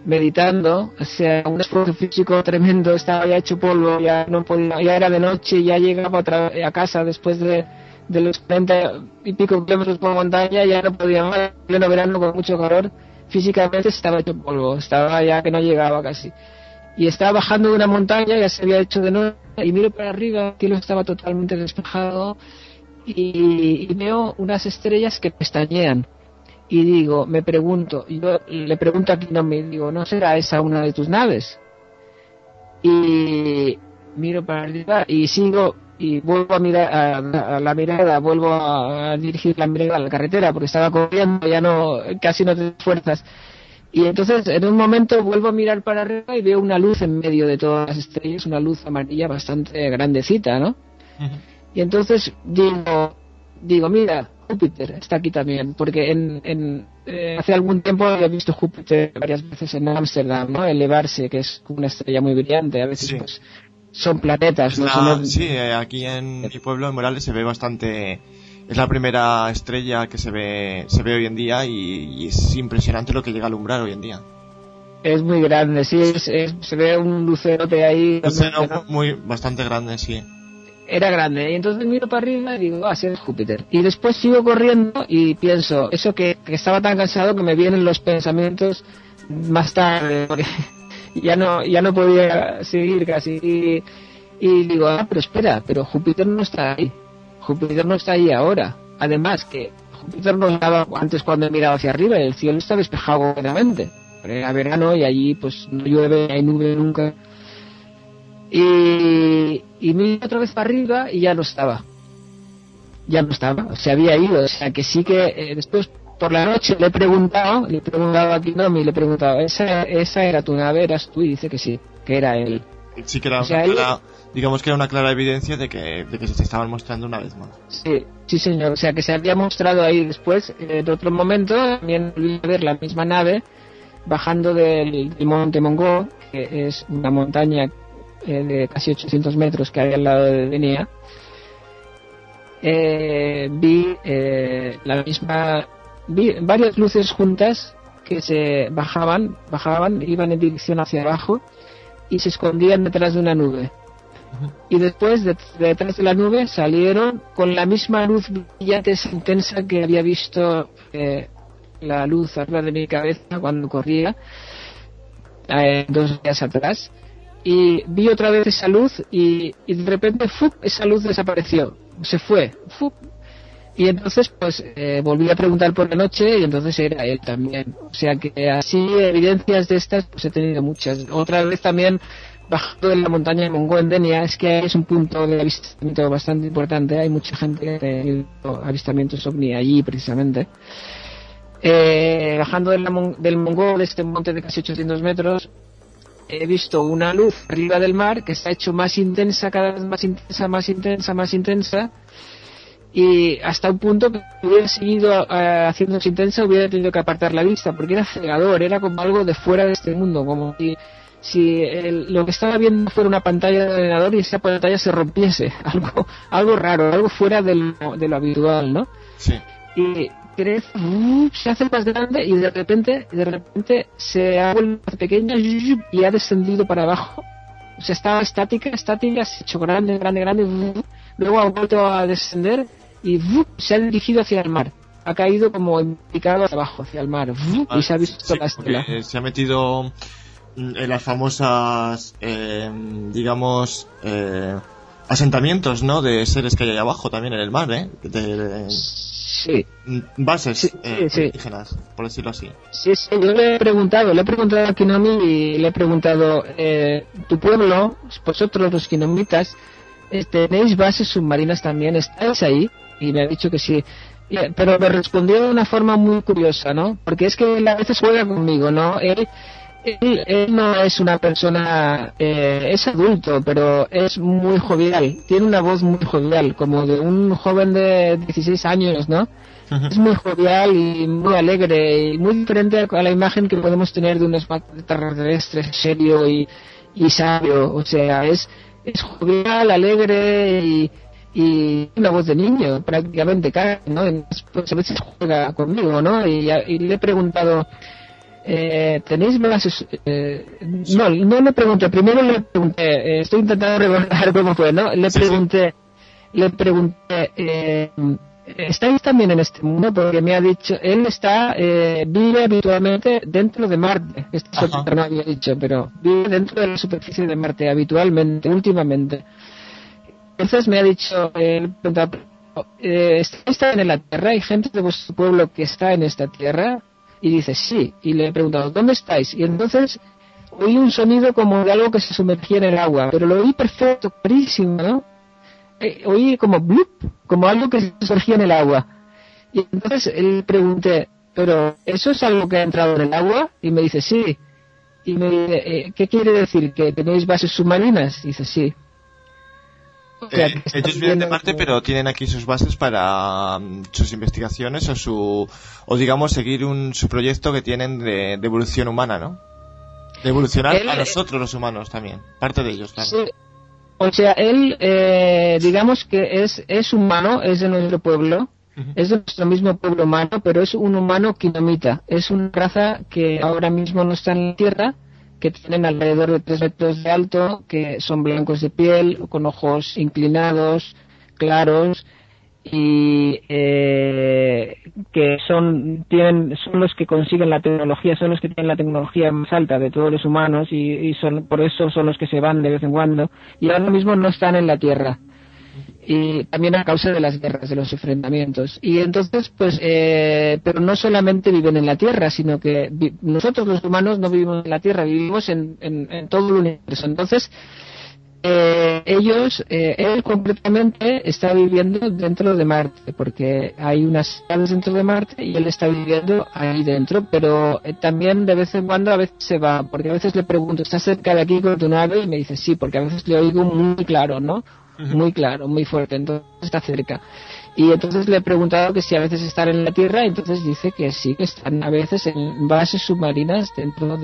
meditando, o sea, un esfuerzo físico tremendo, estaba ya hecho polvo, ya no podía, ya era de noche, ya llegaba a casa después de, los 40 y pico kilómetros por montaña, ya no podía más, en pleno verano con mucho calor, físicamente estaba hecho polvo, estaba ya que no llegaba casi y estaba bajando de una montaña, ya se había hecho de noche, y miro para arriba, el cielo estaba totalmente despejado, y, y veo unas estrellas que pestañean. Y digo, me pregunto, yo le pregunto aquí no me digo, ¿no será esa una de tus naves? Y miro para arriba y sigo y vuelvo a mirar a, a la mirada, vuelvo a, a dirigir la mirada a la carretera porque estaba corriendo, ya no, casi no tengo fuerzas. Y entonces en un momento vuelvo a mirar para arriba y veo una luz en medio de todas las estrellas, una luz amarilla bastante grandecita, ¿no? Y entonces digo, digo, mira, Júpiter está aquí también, porque en, en, eh, hace algún tiempo había visto Júpiter varias veces en Ámsterdam, ¿no? Elevarse, que es una estrella muy brillante, a veces Sí. pues son planetas, no La- son sí, eh, aquí en mi pueblo, en Morales, se ve bastante. Es la primera estrella que se ve, se ve hoy en día y, y es impresionante lo que llega a alumbrar hoy en día. es muy grande, sí, es, es- se ve un lucerote ahí. ¿no? muy, bastante grande, sí. Era grande. Y entonces miro para arriba y digo, ah, sí, es Júpiter. Y después sigo corriendo y pienso, eso que, estaba tan cansado que me vienen los pensamientos más tarde, <laughs> porque ya no, ya no podía seguir casi. Y, digo, ah, pero espera, pero Júpiter no está ahí. Júpiter no está ahí ahora. Además que Júpiter no estaba antes cuando he mirado hacia arriba, el cielo está despejado completamente. Pero era verano y allí pues no llueve, hay nube nunca. Y, y miro otra vez para arriba y ya no estaba. Ya no estaba, se había ido. O sea que sí que eh, después por la noche le he preguntado, le he preguntado a Kinomi, le he preguntado, ¿esa, esa era tu nave, eras tú? Y dice que sí, que era él. Sí que era O sea, una él- clara- digamos que era una clara evidencia de que, de que se te estaban mostrando una vez más. Sí, sí señor, o sea que se había mostrado ahí después, en otro momento, también volví a ver la misma nave bajando del, del monte Mongó, que es una montaña eh, de casi 800 metros que hay al lado de Denia. Eh, vi eh, la misma, vi varias luces juntas que se bajaban, bajaban, iban en dirección hacia abajo y se escondían detrás de una nube y después de, de detrás de la nube salieron con la misma luz brillante intensa que había visto eh, la luz arriba de mi cabeza cuando corría eh, dos días atrás y vi otra vez esa luz y, y de repente ¡fup! esa luz desapareció se fue ¡fup! y entonces pues eh, volví a preguntar por la noche y entonces era él también o sea que así evidencias de estas pues he tenido muchas otra vez también bajando de la montaña de Mongo en Denia es que es un punto de avistamiento bastante importante hay mucha gente que ha tenido avistamientos ovni allí precisamente eh, bajando de la mon- del Mongo de este monte de casi 800 metros he visto una luz arriba del mar que se ha hecho más intensa, cada vez más intensa, más intensa, más intensa. Y hasta un punto que hubiera seguido eh, haciéndose intensa hubiera tenido que apartar la vista porque era cegador, era como algo de fuera de este mundo, como si, si el- lo que estaba viendo fuera una pantalla de ordenador y esa pantalla se rompiese, <laughs> algo, algo raro, algo fuera del- de lo habitual, ¿no? Sí. y crece, uh, se hace más grande y de repente, de repente se ha vuelto más pequeña y ha descendido para abajo. O sea, estaba estática, estática, se ha hecho grande, grande, grande, luego ha vuelto a descender y se ha dirigido hacia el mar. Ha caído como en picado hacia abajo, hacia el mar, y se ha visto Sí, la estela. se ha metido mm, en las famosas, eh, digamos, eh, asentamientos, ¿no? De seres que hay ahí abajo también en el mar, ¿eh? De, de- Sí, mm, bases Sí, eh, sí, indígenas, por decirlo así. Sí, sí, yo le he preguntado, le he preguntado a Kinomi y le he preguntado, eh, tu pueblo, vosotros los kinomitas, eh, tenéis bases submarinas también, ¿estáis ahí? Y me ha dicho que sí. Pero me respondió de una forma muy curiosa, ¿no? Porque es que él a veces juega conmigo, ¿no? Él, él, él no es una persona, eh, es adulto, pero es muy jovial, tiene una voz muy jovial, como de un joven de 16 años, ¿no? es muy jovial y muy alegre y muy diferente a la imagen que podemos tener de un extraterrestre serio y, y sabio. O sea, es, es jovial, alegre y, y una voz de niño prácticamente ¿no? Pues, a veces juega conmigo, ¿no? Y, y le he preguntado, eh, ¿tenéis bases? Eh, no, no le pregunté, primero le pregunté, eh, estoy intentando recordar <laughs> cómo fue, ¿no? Le Sí, sí. pregunté, le pregunté, eh, ¿estáis también en este mundo? Porque me ha dicho, él está, eh, vive habitualmente dentro de Marte, este es otro no había dicho, pero vive dentro de la superficie de Marte habitualmente, últimamente. Entonces me ha dicho, eh, ¿estáis también en la Tierra? ¿Hay gente de vuestro pueblo que está en esta Tierra? Y dice, sí. Y le he preguntado, ¿dónde estáis? Y entonces oí un sonido como de algo que se sumergía en el agua, pero lo oí perfecto, clarísimo, ¿no? Eh, oí como blup, como algo que se sumergía en el agua. Y entonces le pregunté, ¿pero eso es algo que ha entrado en el agua? Y me dice, sí. Y me dice, eh, ¿qué quiere decir? ¿Que tenéis bases submarinas? Y dice, sí. <laughs> Eh, ellos vienen de Marte, que- pero tienen aquí sus bases para mm, sus investigaciones o su, o digamos, seguir un, su proyecto que tienen de, de evolución humana, ¿no? De evolucionar Él- a nosotros los humanos también, parte de ellos, claro. Sí. O sea, él, eh, digamos que es, es humano, es de nuestro pueblo, es de nuestro mismo pueblo humano, pero es un humano kinomita. Es una raza que ahora mismo no está en la Tierra, que tienen alrededor de tres metros de alto, que son blancos de piel, con ojos inclinados, claros, y eh, que son tienen son los que consiguen la tecnología son los que tienen la tecnología más alta de todos los humanos y, y son por eso son los que se van de vez en cuando. Y ahora mismo no están en la tierra y también a causa de las guerras de los enfrentamientos y entonces pues eh, pero no solamente viven en la tierra sino que nosotros los humanos no vivimos en la tierra vivimos en, en, todo el universo entonces eh, ellos, eh, él concretamente está viviendo dentro de Marte, porque hay unas ciudades dentro de Marte y él está viviendo ahí dentro, pero eh, también de vez en cuando a veces se va, porque a veces le pregunto, ¿estás cerca de aquí con tu nave? Y me dice, sí, porque a veces le oigo muy claro, ¿no? Muy claro, muy fuerte, entonces está cerca. Y entonces le he preguntado que si a veces están en la Tierra, entonces dice que sí, que están a veces en bases submarinas dentro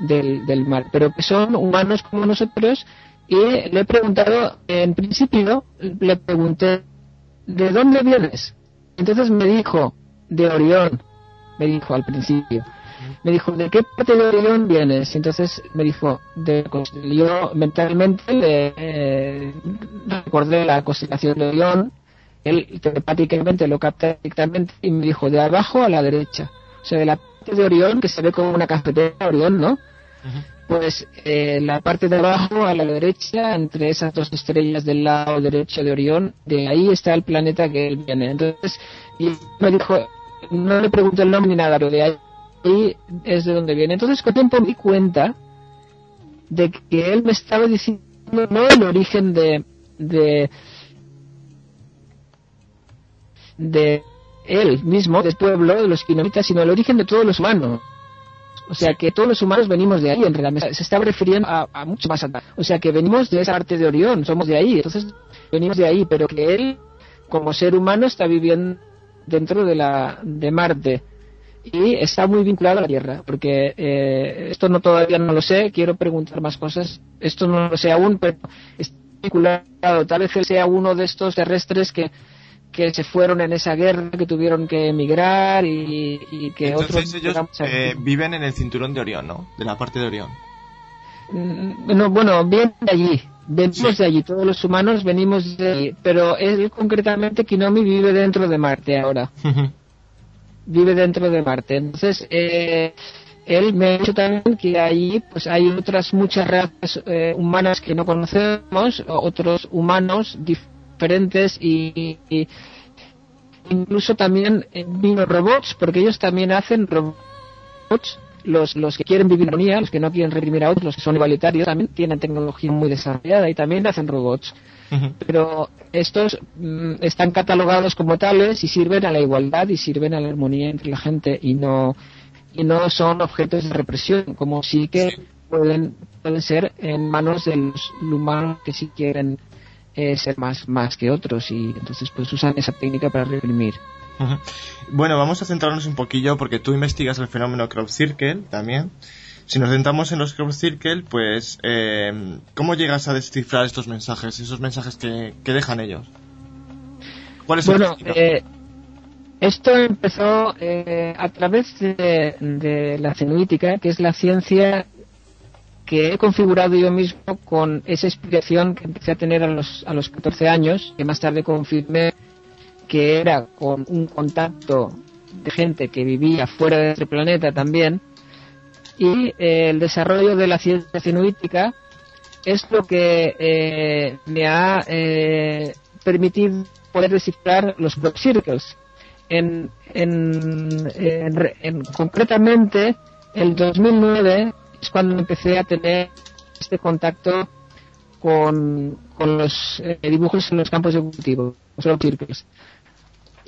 del, del mar, pero que son humanos como nosotros y le he preguntado, en principio, le pregunté, ¿de dónde vienes? Entonces me dijo, de Orión, me dijo al principio. Me dijo, ¿de qué parte de Orión vienes? Entonces me dijo, de, yo mentalmente le eh, recordé la constelación de Orión, él telepáticamente lo capta directamente y me dijo, de abajo a la derecha. O sea, de la parte de Orión, que se ve como una cafetera Orión, ¿no? pues eh, la parte de abajo a la derecha, entre esas dos estrellas del lado derecho de Orión, de ahí está el planeta que él viene. Entonces, y me dijo, no le pregunté el nombre ni nada, pero de ahí es de donde viene. Entonces, con tiempo me di cuenta de que él me estaba diciendo no el origen de, de, él mismo, del pueblo, de los quinomitas, sino el origen de todos los humanos. O sea que todos los humanos venimos de ahí, en realidad. Se estaba refiriendo a, a mucho más atrás. O sea que venimos de esa parte de Orión, somos de ahí. Entonces venimos de ahí, pero que él, como ser humano, está viviendo dentro de la de Marte y está muy vinculado a la Tierra, porque eh, esto no todavía no lo sé. Quiero preguntar más cosas. Esto no lo sé aún, pero está vinculado. Tal vez él sea uno de estos terrestres que que se fueron en esa guerra, que tuvieron que emigrar y, y que Entonces otros ellos eh, viven en el cinturón de Orión, ¿no? De la parte de Orión. Mm, No, bueno, vienen de allí. Venimos Sí. de allí, todos los humanos venimos de allí. Pero él concretamente, Kinomi, vive dentro de Marte ahora. Vive dentro de Marte. Entonces, eh, él me ha dicho también que allí pues hay otras muchas razas eh, humanas que no conocemos, otros humanos diferentes y, y incluso también eh, vino robots, porque ellos también hacen robots los, los que quieren vivir en armonía, los que no quieren reprimir a otros, los que son igualitarios, también tienen tecnología muy desarrollada y también hacen robots. Pero estos mm, están catalogados como tales y sirven a la igualdad y sirven a la armonía entre la gente y no y no son objetos de represión, como sí que pueden pueden ser en manos de los humanos que sí quieren eh, ser más más que otros y entonces pues usan esa técnica para reprimir. Bueno, vamos a centrarnos un poquillo porque tú investigas el fenómeno crop circle también. Si nos centramos en los crop circle, pues, eh, ¿cómo llegas a descifrar estos mensajes, esos mensajes que, que dejan ellos? ¿Cuál es el Bueno, eh, esto empezó eh, a través de, de la cenuítica, que es la ciencia que he configurado yo mismo con esa explicación que empecé a tener a los, a los 14 años, que más tarde confirmé que era con un contacto de gente que vivía fuera de este planeta también, y eh, el desarrollo de la ciencia cenuítica es lo que eh, me ha eh, permitido poder descifrar los crop circles. En, en, en en- concretamente, el 2009 es cuando empecé a tener este contacto con, con los eh, dibujos en los campos de cultivo, los crop circles.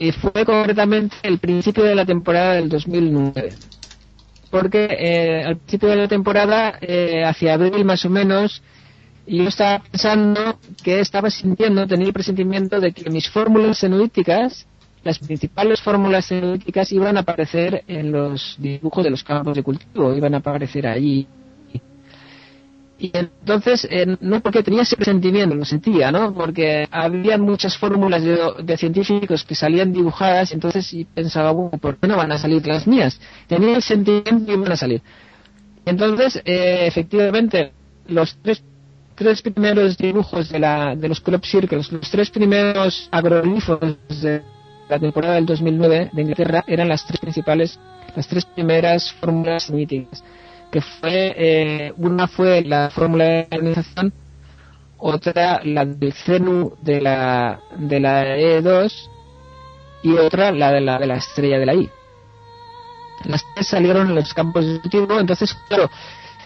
Y fue concretamente el principio de la temporada del 2009 porque eh, al principio de la temporada, eh, hacia abril más o menos, yo estaba pensando que estaba sintiendo, tenía el presentimiento de que mis fórmulas senuíticas, las principales fórmulas senuíticas, iban a aparecer en los dibujos de los campos de cultivo, iban a aparecer allí. Y entonces, eh, no porque tenía ese presentimiento, lo sentía, ¿no? Porque había muchas fórmulas de, científicos que salían dibujadas, entonces y pensaba, bueno, ¿por qué no van a salir las mías? Tenía el sentimiento que iban a salir. Entonces, eh, efectivamente, los tres, tres primeros dibujos de, la, de los crop circles, los tres primeros agroglifos de la temporada del 2009 de Inglaterra eran las tres principales, las tres primeras fórmulas míticas. Que fue, eh, una fue la fórmula de organización, otra la del CENU de la, de la E2 y otra la de la, de la estrella de la I. Las tres salieron en los campos de cultivo, entonces, claro,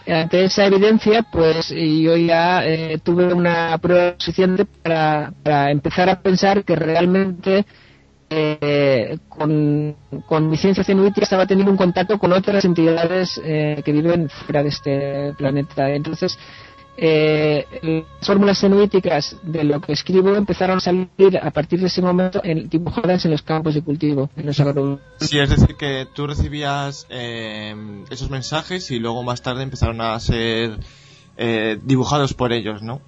ante esa evidencia, pues yo ya eh, tuve una prueba suficiente para, para empezar a pensar que realmente eh, con, con mi ciencia científica estaba teniendo un contacto con otras entidades eh, que viven fuera de este planeta. Entonces, eh, las fórmulas senuíticas de lo que escribo empezaron a salir a partir de ese momento en, dibujadas en los campos de cultivo, en los. Sí, es decir, que tú recibías eh, esos mensajes y luego más tarde empezaron a ser eh, dibujados por ellos, ¿no?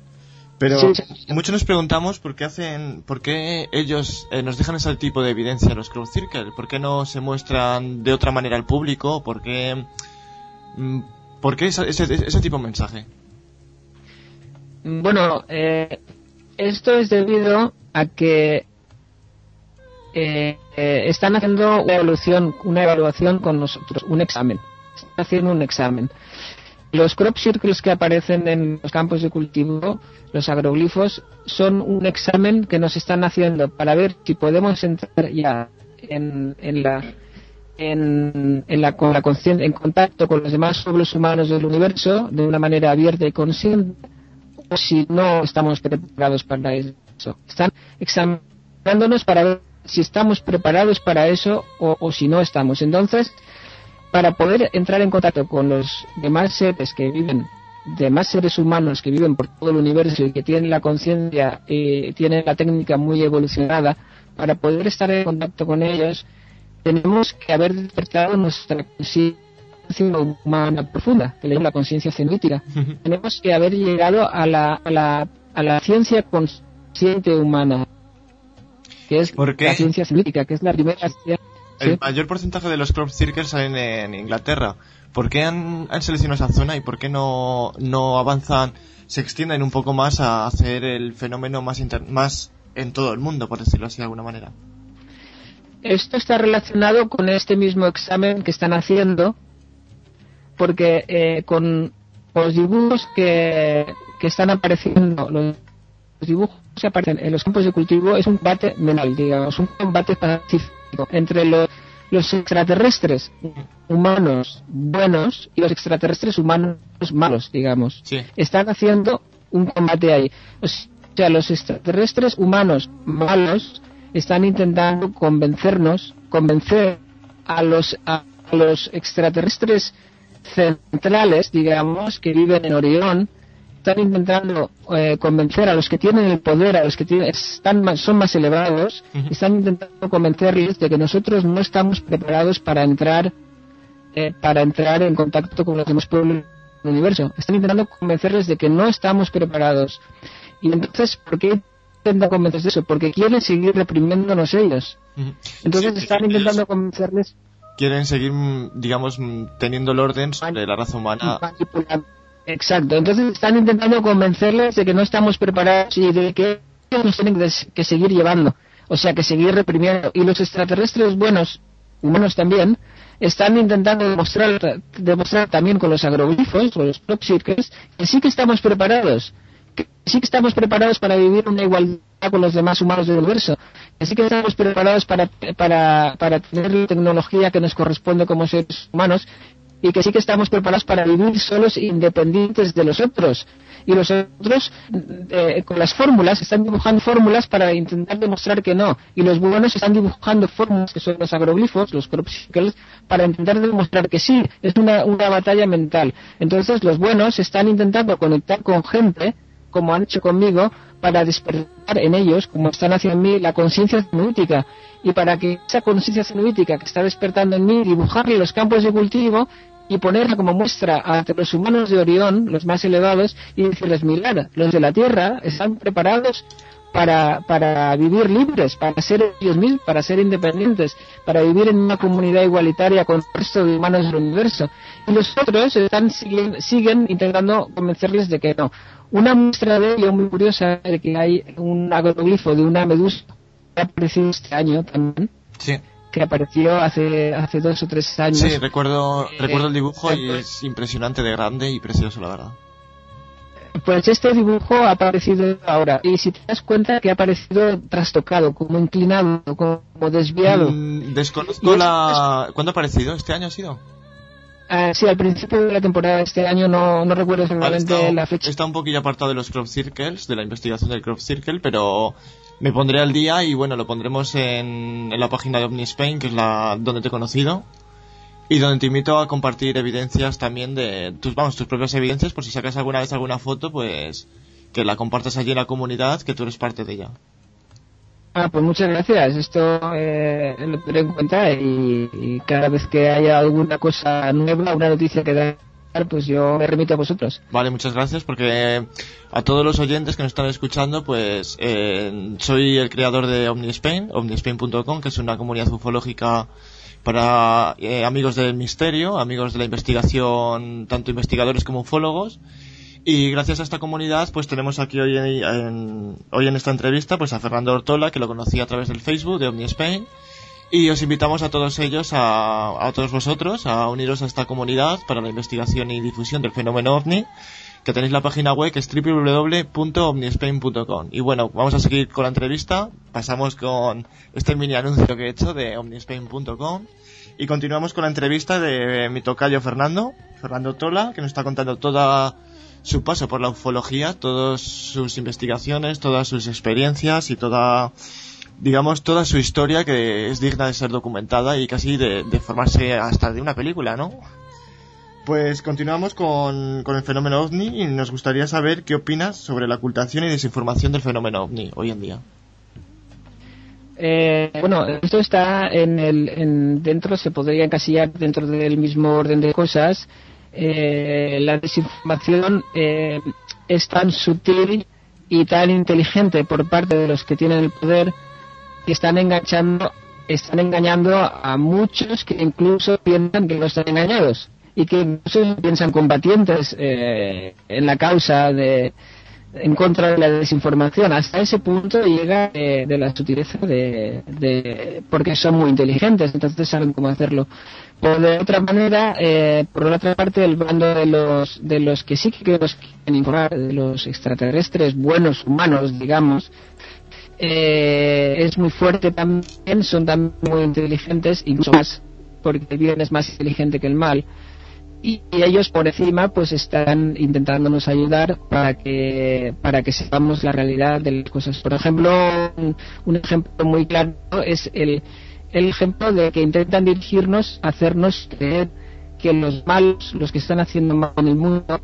Pero Sí, sí. muchos nos preguntamos por qué hacen, por qué ellos eh, nos dejan ese tipo de evidencia los Crowd Circle, por qué no se muestran de otra manera al público, por qué, mm, por qué esa- ese, ese tipo de mensaje. Bueno, eh, esto es debido a que eh, eh, están haciendo una evaluación, una evaluación con nosotros, un examen. Están haciendo un examen. Los crop circles que aparecen en los campos de cultivo, los agroglifos, son un examen que nos están haciendo para ver si podemos entrar ya en, en la en, la, con la concien- en contacto con los demás pueblos humanos del universo de una manera abierta y consciente o si no estamos preparados para eso. Están examinándonos para ver si estamos preparados para eso o si no estamos. Entonces, para poder entrar en contacto con los demás seres que viven, demás seres humanos que viven por todo el universo y que tienen la conciencia y tienen la técnica muy evolucionada, para poder estar en contacto con ellos, tenemos que haber despertado nuestra conciencia humana profunda, que le la conciencia cenútica. <laughs> tenemos que haber llegado a la, a la, a la ciencia consciente humana, que es la ciencia cenútica, que es la primera ciencia. El mayor porcentaje de los crop circles salen en Inglaterra. ¿Por qué han, han seleccionado esa zona y por qué no, no avanzan, se extienden un poco más a hacer el fenómeno más, inter- más en todo el mundo, por decirlo así de alguna manera? Esto está relacionado con este mismo examen que están haciendo, porque eh, con los dibujos que, que están apareciendo, los dibujos que aparecen en los campos de cultivo es un combate mental, digamos, un combate pacífico entre los, los extraterrestres humanos buenos y los extraterrestres humanos malos, digamos Sí. están haciendo un combate ahí. O sea, los extraterrestres humanos malos están intentando convencernos, convencer a los, a los extraterrestres centrales, digamos, que viven en Orión, están intentando eh, convencer a los que tienen el poder, a los que tienen, están más, son más elevados, están intentando convencerles de que nosotros no estamos preparados para entrar eh, para entrar en contacto con los demás pueblos del universo. Están intentando convencerles de que no estamos preparados. Y entonces, ¿por qué intentan convencerles de eso? Porque quieren seguir reprimiéndonos ellos. Entonces Sí, están ellos intentando convencerles Quieren seguir, digamos, teniendo el orden sobre la raza humana. Exacto. Entonces están intentando convencerles de que no estamos preparados y de que nos tienen que, que seguir llevando. O sea, que seguir reprimiendo. Y los extraterrestres buenos, humanos también, están intentando demostrar, demostrar también con los agroglifos, con los crop circles, que sí que estamos preparados. Que sí que estamos preparados para vivir una igualdad con los demás humanos del universo. Que sí que estamos preparados para, para, para tener la tecnología que nos corresponde como seres humanos y que sí que estamos preparados para vivir solos e independientes de los otros. Y los otros, eh, con las fórmulas, están dibujando fórmulas para intentar demostrar que no. Y los buenos están dibujando fórmulas, que son los agroglifos, los crop circles, para intentar demostrar que sí, es una, una batalla mental. Entonces los buenos están intentando conectar con gente, como han hecho conmigo, para despertar en ellos, como están haciendo en mí, la conciencia cenútica. Y para que esa conciencia cenútica que está despertando en mí, dibujarle los campos de cultivo y ponerla como muestra ante los humanos de Orión, los más elevados, y decirles, mirad, los de la Tierra están preparados para, para vivir libres, para ser ellos mismos, para ser independientes, para vivir en una comunidad igualitaria con el resto de humanos del universo. Y los otros están, siguen, siguen intentando convencerles de que no. Una muestra de ello muy curiosa de que hay un agroglifo de una medusa que ha aparecido este año también, Sí, que apareció hace, hace dos o tres años. sí recuerdo, Eh, recuerdo el dibujo y es impresionante de grande y precioso, la verdad. Pues este dibujo ha aparecido ahora. Y si te das cuenta que ha aparecido trastocado, como inclinado, como desviado. Mm, desconozco es- la... ¿Cuándo ha aparecido? ¿Este año ha sido? Ah, sí, al principio de la temporada de este año no, no recuerdo exactamente está, la fecha. está un poquillo apartado de los crop circles, de la investigación del crop circle, pero me pondré al día y bueno, lo pondremos en, en la página de OmniSpain, que es la donde te he conocido, y donde te invito a compartir evidencias también de tus, vamos, tus propias evidencias, por si sacas alguna vez alguna foto, pues que la compartas allí en la comunidad, que tú eres parte de ella. Ah, pues muchas gracias. Esto eh, lo tendré en cuenta y, cada vez que haya alguna cosa nueva, una noticia que dar, pues yo me remito a vosotros. Vale, muchas gracias porque a todos los oyentes que nos están escuchando, pues eh, soy el creador de OmniSpain, omnispain.com, que es una comunidad ufológica para eh, amigos del misterio, amigos de la investigación, tanto investigadores como ufólogos. Y gracias a esta comunidad, pues tenemos aquí hoy en, hoy en esta entrevista, pues a Fernando Ortola, que lo conocí a través del Facebook de OmniSpain. Y os invitamos a todos ellos, a, a todos vosotros, a uniros a esta comunidad para la investigación y difusión del fenómeno ovni, que tenéis la página web que es www.omnispain.com. Y bueno, vamos a seguir con la entrevista. Pasamos con este mini anuncio que he hecho de omnispain.com. Y continuamos con la entrevista de mi tocayo Fernando, Fernando Tola, que nos está contando toda su paso por la ufología, todas sus investigaciones, todas sus experiencias y toda, digamos, toda su historia que es digna de ser documentada y casi de, formarse hasta de una película, ¿no? Pues continuamos con, con el fenómeno ovni y nos gustaría saber qué opinas sobre la ocultación y desinformación del fenómeno ovni hoy en día. Eh, bueno, esto está en el, en, dentro, se podría encasillar dentro del mismo orden de cosas. Eh, la desinformación eh, es tan sutil y tan inteligente por parte de los que tienen el poder que están enganchando, están engañando a muchos que incluso piensan que no están engañados y que incluso piensan combatientes eh, en la causa de en contra de la desinformación. Hasta ese punto llega eh, de la sutileza de, de, porque son muy inteligentes, entonces saben cómo hacerlo. Por de otra manera, eh, por otra parte, el bando de los de los que sí que nos quieren informar, de los extraterrestres buenos humanos, digamos, eh, es muy fuerte también, son también muy inteligentes, incluso más, porque el bien es más inteligente que el mal. Y ellos por encima pues están intentándonos ayudar para que para que sepamos la realidad de las cosas. Por ejemplo un ejemplo muy claro es el el ejemplo de que intentan dirigirnos hacernos creer que los malos los que están haciendo mal en el mundo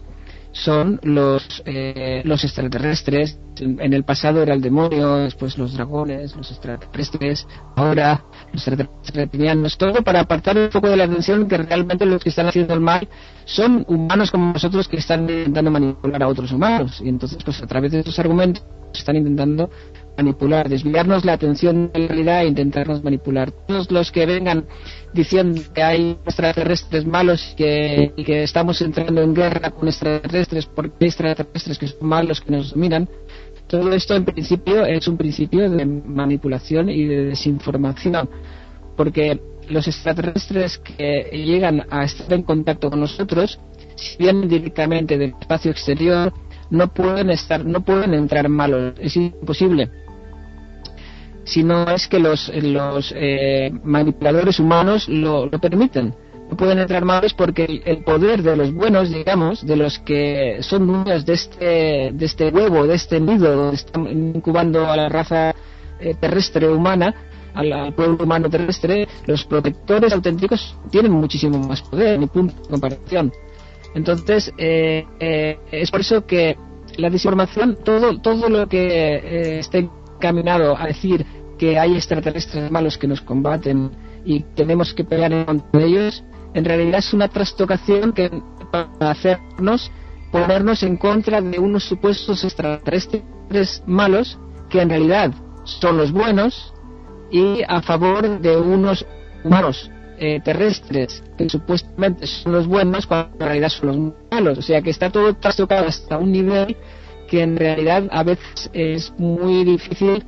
son los eh, los extraterrestres. En el pasado era el demonio después los dragones los extraterrestres. Ahora los extraterrestres reptilianos. Todo para apartar un poco de la atención que realmente los que están haciendo el mal son humanos como nosotros que están intentando manipular a otros humanos. Y entonces pues a través de estos argumentos están intentando manipular, desviarnos la atención de la realidad e intentarnos manipular. Todos los que vengan diciendo que hay extraterrestres malos y que, estamos entrando en guerra con extraterrestres porque hay extraterrestres que son malos, que nos dominan, todo esto en principio es un principio de manipulación y de desinformación, porque los extraterrestres que llegan a estar en contacto con nosotros, si vienen directamente del espacio exterior, no pueden estar, no pueden entrar malos, es imposible. Si no es que los, los eh, manipuladores humanos lo, lo, permiten. No pueden entrar malos porque el, poder de los buenos, digamos, de los que son dueños de este, de este huevo, de este nido donde están incubando a la raza eh, terrestre humana, al, al, pueblo humano terrestre, los protectores auténticos tienen muchísimo más poder, ni punto de comparación. Entonces, eh, eh, es por eso que la desinformación, todo, todo lo que eh, esté encaminado a decir que hay extraterrestres malos que nos combaten y tenemos que pelear contra de ellos, en realidad es una trastocación que para hacernos ponernos en contra de unos supuestos extraterrestres malos que en realidad son los buenos y a favor de unos humanos eh, terrestres que supuestamente son los buenos cuando en realidad son los malos. O sea que está todo trastocado hasta un nivel que en realidad a veces es muy difícil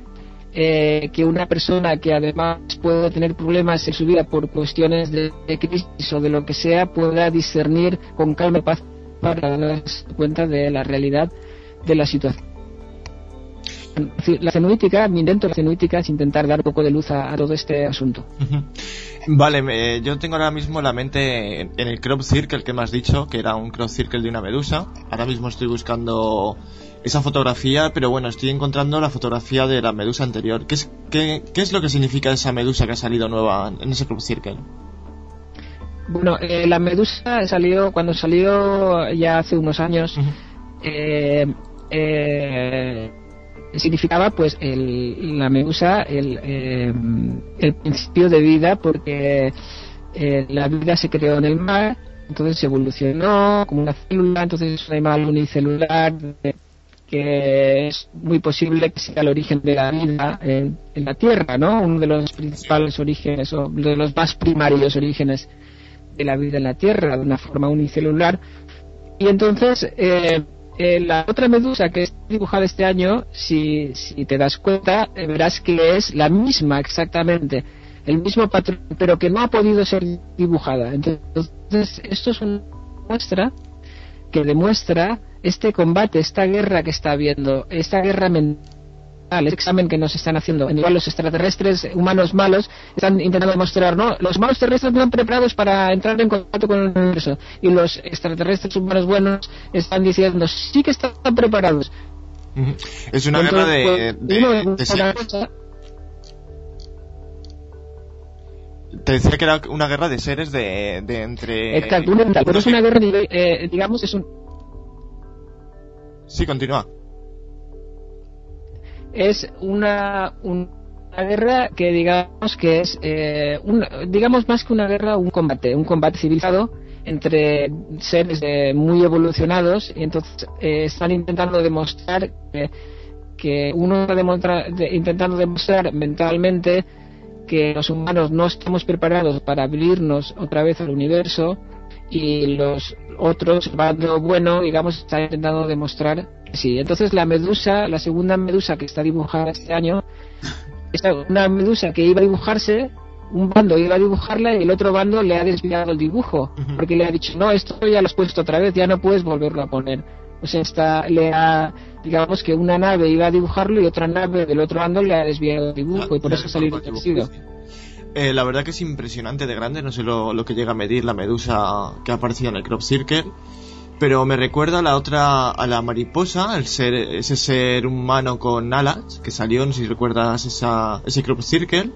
eh, que una persona que además pueda tener problemas en su vida por cuestiones de, de crisis o de lo que sea pueda discernir con calma y paz para darse cuenta de la realidad de la situación. La cenuítica, mi intento de la cenuítica es intentar dar un poco de luz a, todo este asunto. Vale, yo tengo ahora mismo la mente en en el crop circle que me has dicho, que era un crop circle de una medusa. Ahora mismo estoy buscando esa fotografía, pero bueno, estoy encontrando la fotografía de la medusa anterior. ¿Qué es, qué, qué es lo que significa esa medusa que ha salido nueva en ese crop circle? Bueno, eh, la medusa salió cuando salió ya hace unos años. eh, eh, significaba pues el, la medusa el, eh, el principio de vida porque la vida se creó en el mar entonces se evolucionó como una célula entonces es un animal unicelular que es muy posible que sea el origen de la vida en, en la tierra no uno de los principales orígenes o de los más primarios orígenes de la vida en la tierra de una forma unicelular y entonces eh, eh, la otra medusa que es dibujada este año, si, si te das cuenta, eh, verás que es la misma exactamente, el mismo patrón, pero que no ha podido ser dibujada. Entonces, esto es una muestra que demuestra este combate, esta guerra que está habiendo, esta guerra mental, este examen que nos están haciendo. En igual los extraterrestres humanos malos están intentando demostrar, ¿no? Los malos terrestres no están preparados para entrar en contacto con el universo. Y los extraterrestres humanos buenos están diciendo, sí que están preparados. Es una Entonces, guerra de, pues, de- uno de una seres. cosa- Te decía que era una guerra de seres de, de entre... Exacto, una pero es una guerra, eh, digamos, es un, Sí, continúa. es una, un- una guerra que digamos que es eh, un- digamos más que una guerra un combate un combate civilizado entre seres eh, muy evolucionados y entonces eh, están intentando demostrar que, que uno está intentando demostrar mentalmente que los humanos no estamos preparados para abrirnos otra vez al universo y los otros, el bando bueno, digamos, está intentando demostrar que sí. Entonces la medusa, la segunda medusa que está dibujada este año, <laughs> es una medusa que iba a dibujarse, un bando iba a dibujarla y el otro bando le ha desviado el dibujo, porque le ha dicho, no, esto ya lo has puesto otra vez, ya no puedes volverlo a poner. O sea, está, le ha, digamos que una nave iba a dibujarlo y otra nave del otro bando le ha desviado el dibujo y por eso ya ha salido reconozco el. Eh, la verdad que es impresionante de grande, no sé lo, lo que llega a medir la medusa que ha aparecido en el crop circle, pero me recuerda a la otra, a la mariposa, el ser, ese ser humano con alas que salió, no sé si recuerdas esa, ese crop circle,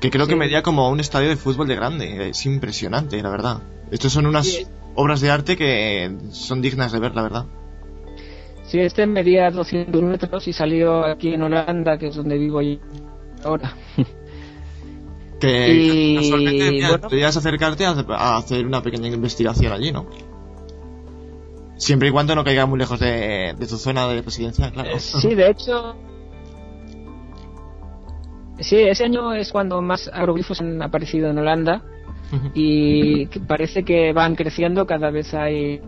que creo que medía como un estadio de fútbol de grande, es impresionante, la verdad. Estos son unas Sí. obras de arte que son dignas de ver, la verdad. Sí, este medía 200 metros y salió aquí en Holanda, que es donde vivo yo ahora. <laughs> Que Y, casualmente mira, bueno. podrías acercarte a, hacer una pequeña investigación allí, ¿no? Siempre y cuando no caiga muy lejos de, de tu zona de residencia, claro. Eh, Sí, de hecho. Sí, ese año es cuando más agroglifos han aparecido en Holanda y parece que van creciendo, cada vez hay,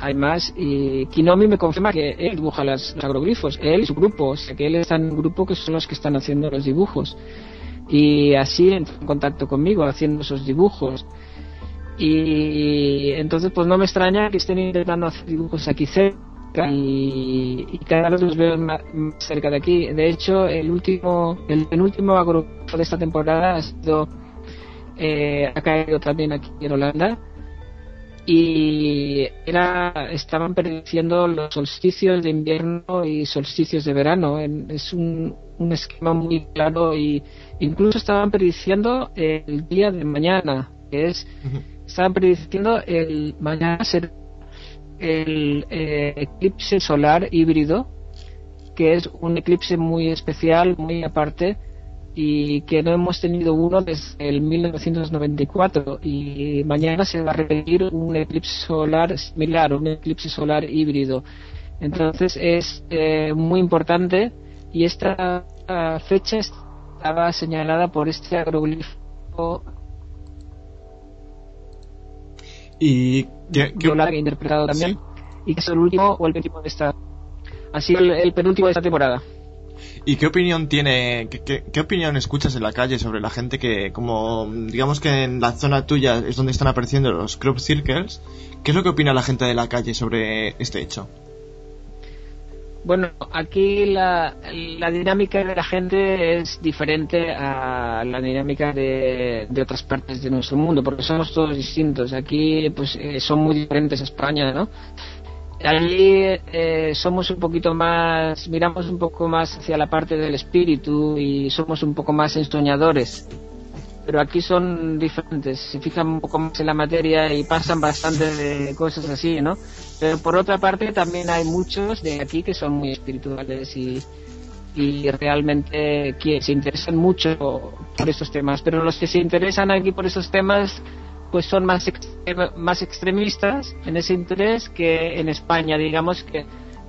hay más. Y Kinomi me confirma que él dibuja las, los agroglifos, él y su grupo, o sea que él está en un grupo que son los que están haciendo los dibujos. Y así entró en contacto conmigo haciendo esos dibujos. Y entonces, pues no me extraña que estén intentando hacer dibujos aquí cerca y, y cada vez los veo más, cerca de aquí. De hecho, el último, el penúltimo agrogrifo de esta temporada ha sido, eh, ha caído también aquí en Holanda y era, estaban prediciendo los solsticios de invierno y solsticios de verano. Es un, un esquema muy claro y incluso estaban prediciendo el día de mañana, que es estaban prediciendo el mañana ser el eh, eclipse solar híbrido que es un eclipse muy especial muy aparte y que no hemos tenido uno desde el 1994 y mañana se va a repetir un eclipse solar similar un eclipse solar híbrido. Entonces es eh, muy importante y esta ah, fecha estaba señalada por este agroglifo Y que, que- que he interpretado también y que es el último o el penúltimo de esta ha sido el, el penúltimo de esta temporada ¿Y qué opinión tiene, qué, opinión escuchas en la calle sobre la gente que, como, digamos que en la zona tuya es donde están apareciendo los crop circles, ¿qué es lo que opina la gente de la calle sobre este hecho? Bueno, aquí la, dinámica de la gente es diferente a la dinámica de, de otras partes de nuestro mundo, porque somos todos distintos. Aquí pues eh, son muy diferentes a España, ¿no? Allí eh, somos un poquito más, miramos un poco más hacia la parte del espíritu y somos un poco más ensoñadores. Pero aquí son diferentes, se fijan un poco más en la materia y pasan bastante de cosas así, ¿no? Pero por otra parte también hay muchos de aquí que son muy espirituales y, y realmente que se interesan mucho por estos temas. Pero los que se interesan aquí por esos temas pues son más, extrem- más extremistas en ese interés que en España, digamos que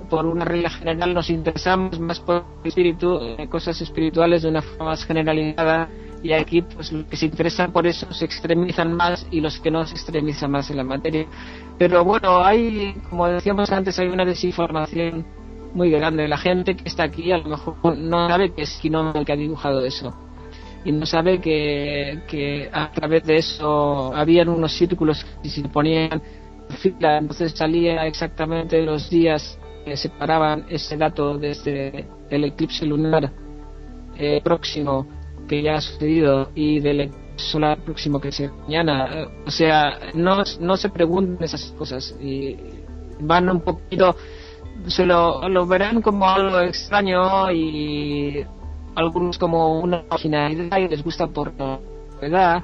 por una regla general nos interesamos más por espíritu, eh, cosas espirituales de una forma más generalizada y aquí pues los que se interesan por eso se extremizan más y los que no se extremizan más en la materia. Pero bueno, hay, como decíamos antes, hay una desinformación muy grande. La gente que está aquí a lo mejor no sabe que es Quinón el que ha dibujado eso y no sabe que, que a través de eso habían unos círculos que se ponían fila, entonces salía exactamente los días que separaban ese dato desde el eclipse lunar eh, próximo que ya ha sucedido y del eclipse solar próximo que se mañana. O sea, no, no se pregunten esas cosas y van un poquito, se lo, lo verán como algo extraño y algunos como una originalidad y les gusta por novedad,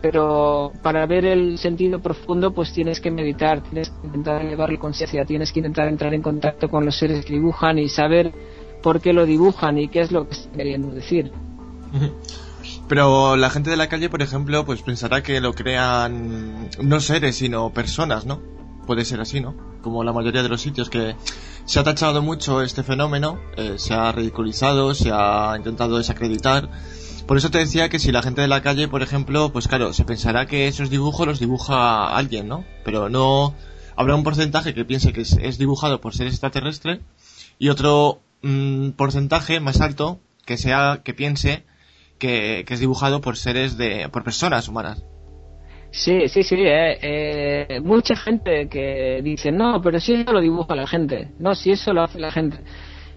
pero para ver el sentido profundo pues tienes que meditar, tienes que intentar elevar la conciencia, tienes que intentar entrar en contacto con los seres que dibujan y saber por qué lo dibujan y qué es lo que están queriendo decir. Pero la gente de la calle, por ejemplo, pues pensará que lo crean no seres, sino personas, ¿no? Puede ser así, ¿no? Como la mayoría de los sitios que se ha tachado mucho este fenómeno, eh, se ha ridiculizado, se ha intentado desacreditar. Por eso te decía que si la gente de la calle, por ejemplo, pues claro, se pensará que esos dibujos los dibuja alguien, ¿no? Pero no habrá un porcentaje que piense que es, dibujado por seres extraterrestres y otro mm, porcentaje más alto que sea que piense que, que es dibujado por seres de por personas humanas. Sí, sí, sí. eh, eh, mucha gente que dice, no, pero si eso lo dibuja la gente. No, si eso lo hace la gente.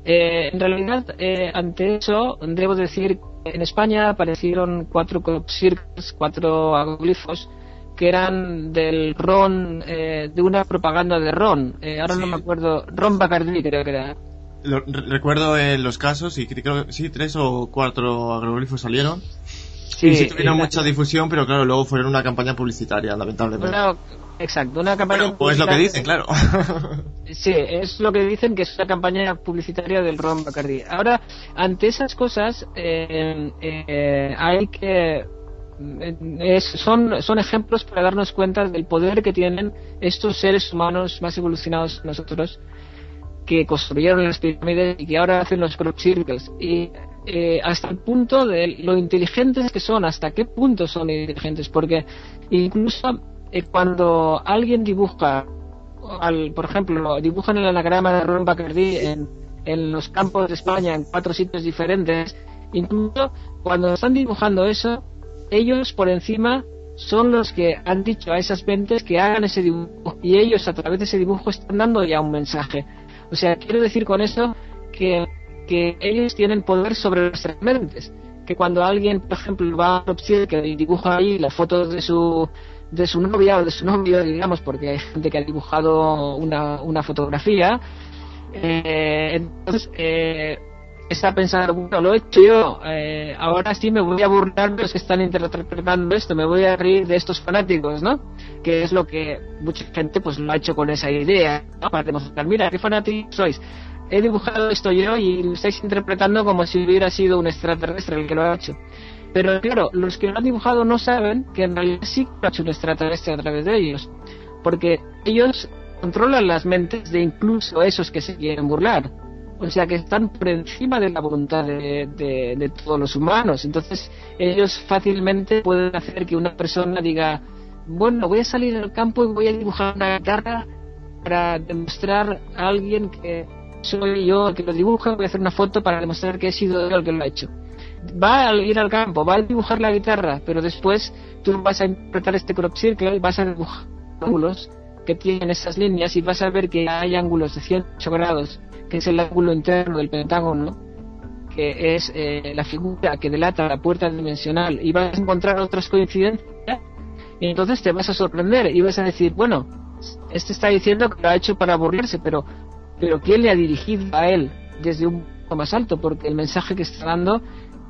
Eh, en realidad, eh, ante eso, debo decir que en España aparecieron cuatro circles, cuatro agroglifos, que eran del Ron, eh, de una propaganda de Ron. Eh, ahora no me acuerdo, Ron Bacardi creo que era. Lo- re- recuerdo los casos y creo que sí, tres o cuatro agroglifos salieron. Y sí tuvieron era- mucha difusión, pero claro, luego fueron una campaña publicitaria, lamentablemente. una- exacto, una campaña Bueno, pues lo que publicitaria- dicen, claro. <laughs> Sí, es lo que dicen que es una campaña publicitaria del Ron Bacardi. Ahora, ante esas cosas, eh, eh, hay que. eh, es- son, son ejemplos para darnos cuenta del poder que tienen estos seres humanos más evolucionados que nosotros que construyeron las pirámides y que ahora hacen los crop circles. Y eh, hasta el punto de lo inteligentes que son, hasta qué punto son inteligentes, porque incluso eh, cuando alguien dibuja, al, por ejemplo, dibujan el anagrama de Ron Bacardi en, en los campos de España, en cuatro sitios diferentes, incluso cuando están dibujando eso, ellos por encima son los que han dicho a esas mentes que hagan ese dibujo y ellos a través de ese dibujo están dando ya un mensaje. O sea, quiero decir con eso que, que ellos tienen poder sobre nuestras mentes. Que cuando alguien, por ejemplo, va a que dibuja ahí las fotos de su de su novia o de su novio, digamos, porque hay gente que ha dibujado una, una fotografía, eh, entonces eh, está pensando, bueno, lo he hecho yo, eh, ahora sí me voy a burlar de los que están interpretando esto, me voy a reír de estos fanáticos, ¿no? Que es lo que mucha gente pues lo ha hecho con esa idea, ¿no? Para demostrar, mira, qué fanáticos sois. He dibujado esto yo y lo estáis interpretando como si hubiera sido un extraterrestre el que lo ha hecho. Pero claro, los que lo han dibujado no saben que en realidad sí lo ha hecho un extraterrestre a través de ellos. Porque ellos controlan las mentes de incluso esos que se quieren burlar. o sea que están por encima de la voluntad de, de, todos los humanos. Entonces ellos fácilmente pueden hacer que una persona diga, bueno, voy a salir al campo y voy a dibujar una guitarra para demostrar a alguien que soy yo el que lo dibuja, voy a hacer una foto para demostrar que he sido yo el que lo ha hecho. Va a ir al campo, va a dibujar la guitarra, pero después tú vas a interpretar este crop circle y vas a dibujar ángulos que tienen esas líneas y vas a ver que hay ángulos de 108 grados, que es el ángulo interno del pentágono, que es eh, la figura que delata la puerta dimensional, y vas a encontrar otras coincidencias, y entonces te vas a sorprender y vas a decir, bueno, este está diciendo que lo ha hecho para aburrirse, pero, pero ¿quién le ha dirigido a él desde un punto más alto? Porque el mensaje que está dando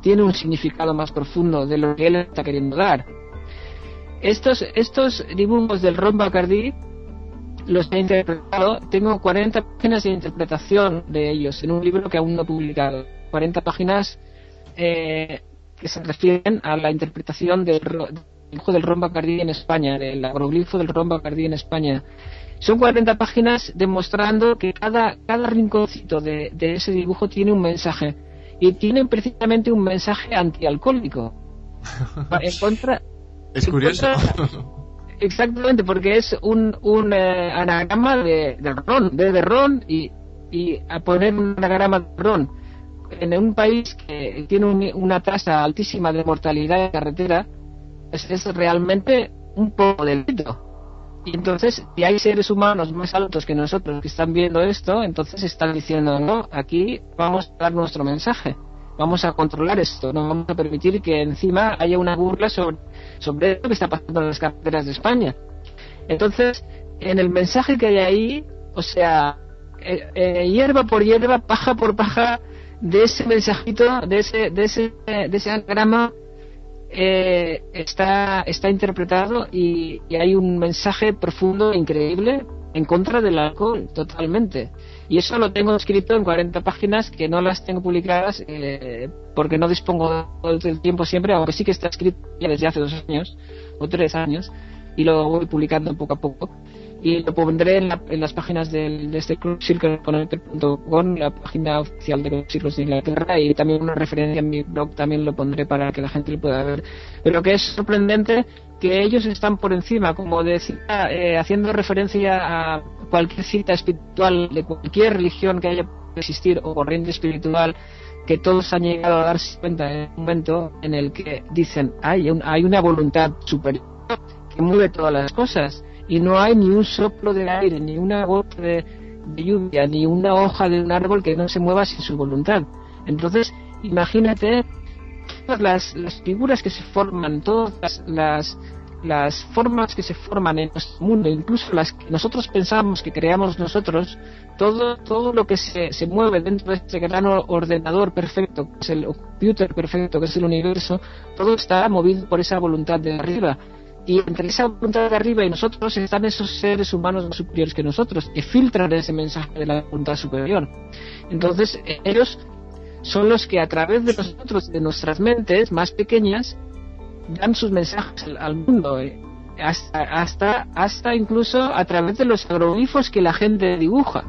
tiene un significado más profundo de lo que él está queriendo dar. Estos, estos dibujos del Ron Bacardi los he interpretado. Tengo 40 páginas de interpretación de ellos en un libro que aún no he publicado. 40 páginas eh, que se refieren a la interpretación del dibujo del Ron Bacardi en España, del agroglifo del Ron Bacardi en España. Son 40 páginas demostrando que cada, cada rinconcito de, de ese dibujo tiene un mensaje. Y tiene precisamente un mensaje antialcohólico. <laughs> en contra, es curioso. exactamente, porque es un, un eh, anagrama de, de, ron, de, de ron, y, y, a poner un anagrama de ron en un país que tiene un, una tasa altísima de mortalidad en carretera, es, es realmente un poco delito. Y entonces, si hay seres humanos más altos que nosotros que están viendo esto, entonces están diciendo, no, aquí vamos a dar nuestro mensaje vamos a controlar esto, no vamos a permitir que encima haya una burla sobre, sobre lo que está pasando en las carreteras de España. Entonces, en el mensaje que hay ahí, o sea, eh, eh, hierba por hierba, paja por paja, de ese mensajito, de ese, de ese, de ese anagrama, eh, está, está interpretado y, y hay un mensaje profundo, e increíble, en contra del alcohol, totalmente. Y eso lo tengo escrito en 40 páginas que no las tengo publicadas eh, porque no dispongo del tiempo siempre, aunque sí que está escrito ya desde hace dos años o tres años y lo voy publicando poco a poco. Y lo pondré en, la, en las páginas del, de este Club Circle con la página oficial de Circles de Inglaterra y también una referencia en mi blog también lo pondré para que la gente lo pueda ver. Pero que es sorprendente que ellos están por encima, como decía, eh, haciendo referencia a cualquier cita espiritual de cualquier religión que haya existir o corriente espiritual, que todos han llegado a darse cuenta en un momento en el que dicen hay, un, hay una voluntad superior que mueve todas las cosas y no hay ni un soplo de aire, ni una gota de, de lluvia, ni una hoja de un árbol que no se mueva sin su voluntad. Entonces, imagínate todas las, las figuras que se forman, todas las, las, las, formas que se forman en nuestro mundo, incluso las que nosotros pensamos que creamos nosotros, todo, todo lo que se, se mueve dentro de este gran ordenador perfecto, que es el computer perfecto, que es el universo, todo está movido por esa voluntad de arriba. Y entre esa voluntad de arriba y nosotros están esos seres humanos más superiores que nosotros, que filtran ese mensaje de la voluntad superior. Entonces, ellos son los que a través de nosotros, de nuestras mentes más pequeñas, dan sus mensajes al, al mundo. Eh. Hasta, hasta, hasta incluso a través de los agroglifos que la gente dibuja.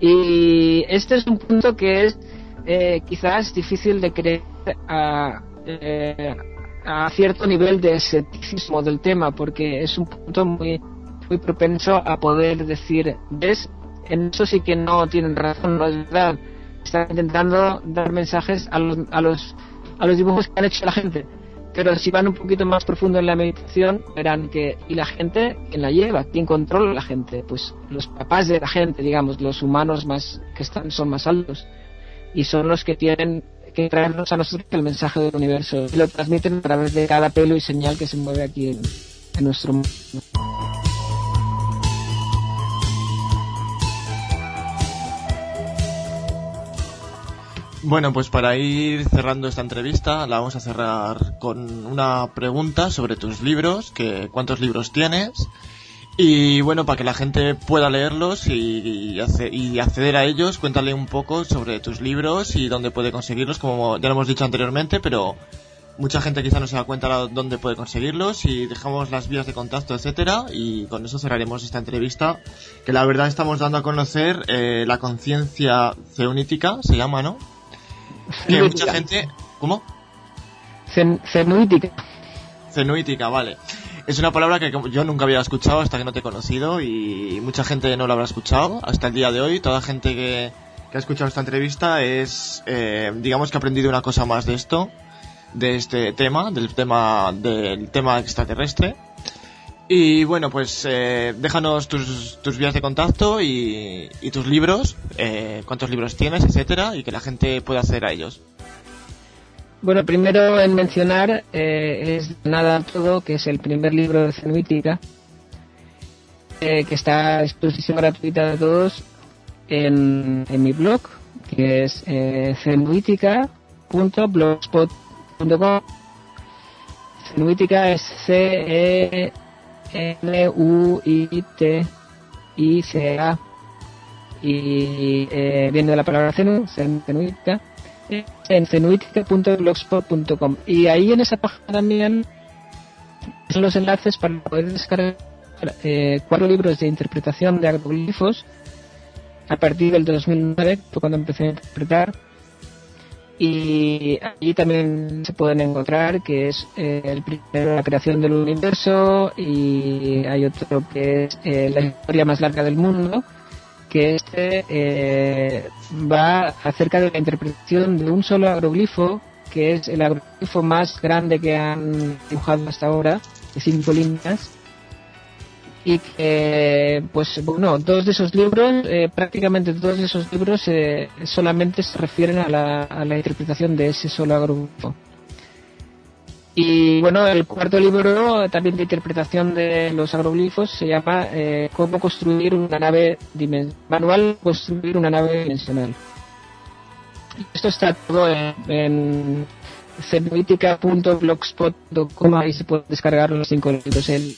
Y este es un punto que es eh, quizás difícil de creer a, eh, a cierto nivel de escepticismo del tema, porque es un punto muy, muy propenso a poder decir, ¿ves? En eso sí que no tienen razón, no es verdad están intentando dar mensajes a los, a los, a los dibujos que han hecho la gente. Pero si van un poquito más profundo en la meditación, verán que, ¿y la gente quién la lleva? ¿Quién controla a la gente? Pues los papás de la gente, digamos, los humanos más, que están, son más altos. Y son los que tienen que traernos a nosotros el mensaje del universo. Y lo transmiten a través de cada pelo y señal que se mueve aquí en, nuestro mundo. Bueno, pues para ir cerrando esta entrevista, la vamos a cerrar con una pregunta sobre tus libros, que cuántos libros tienes, y bueno, para que la gente pueda leerlos y, y, acceder a ellos, cuéntale un poco sobre tus libros y dónde puede conseguirlos, como ya lo hemos dicho anteriormente, pero mucha gente quizá no se da cuenta dónde puede conseguirlos y dejamos las vías de contacto, etcétera, y con eso cerraremos esta entrevista, que la verdad estamos dando a conocer eh, la conciencia ceunítica, se llama, ¿no? Que mucha gente... ¿Cómo? Cen- Cenuítica. Cenuítica, vale. Es una palabra que yo nunca había escuchado hasta que no te he conocido y mucha gente no la habrá escuchado hasta el día de hoy. Toda gente que, que ha escuchado esta entrevista es, eh, digamos que ha aprendido una cosa más de esto, de este tema, del tema, del tema extraterrestre. Y bueno, pues eh, déjanos tus, tus vías de contacto y, y tus libros, eh, cuántos libros tienes, etcétera, y que la gente pueda acceder a ellos. Bueno, primero en mencionar eh, es Nada Todo, que es el primer libro de Cenuítica, eh, que está a disposición gratuita de todos en, mi blog, que es eh, cenuítica.blogspot.com. Cenuítica es C-E-N-U-I-T-I-C-A y eh, viene la palabra cenu, cen- cenuítica en cenuitica.blogspot.com y ahí en esa página también son los enlaces para poder descargar eh, cuatro libros de interpretación de agroglifos a partir del 2009 fue cuando empecé a interpretar. Y allí también se pueden encontrar que es eh, el primero la creación del universo y hay otro que es eh, la historia más larga del mundo que este eh, va acerca de la interpretación de un solo agroglifo, que es el agroglifo más grande que han dibujado hasta ahora, de cinco líneas, y que, pues bueno, dos de esos libros, eh, prácticamente todos esos libros eh, solamente se refieren a la, a la interpretación de ese solo agroglifo. Y bueno, el cuarto libro también de interpretación de los agroglifos se llama eh, Cómo construir una nave manual construir una nave dimensional. Y Esto está todo en, en cenuitica.blogspot.com ahí se puede descargar los cinco libros. El,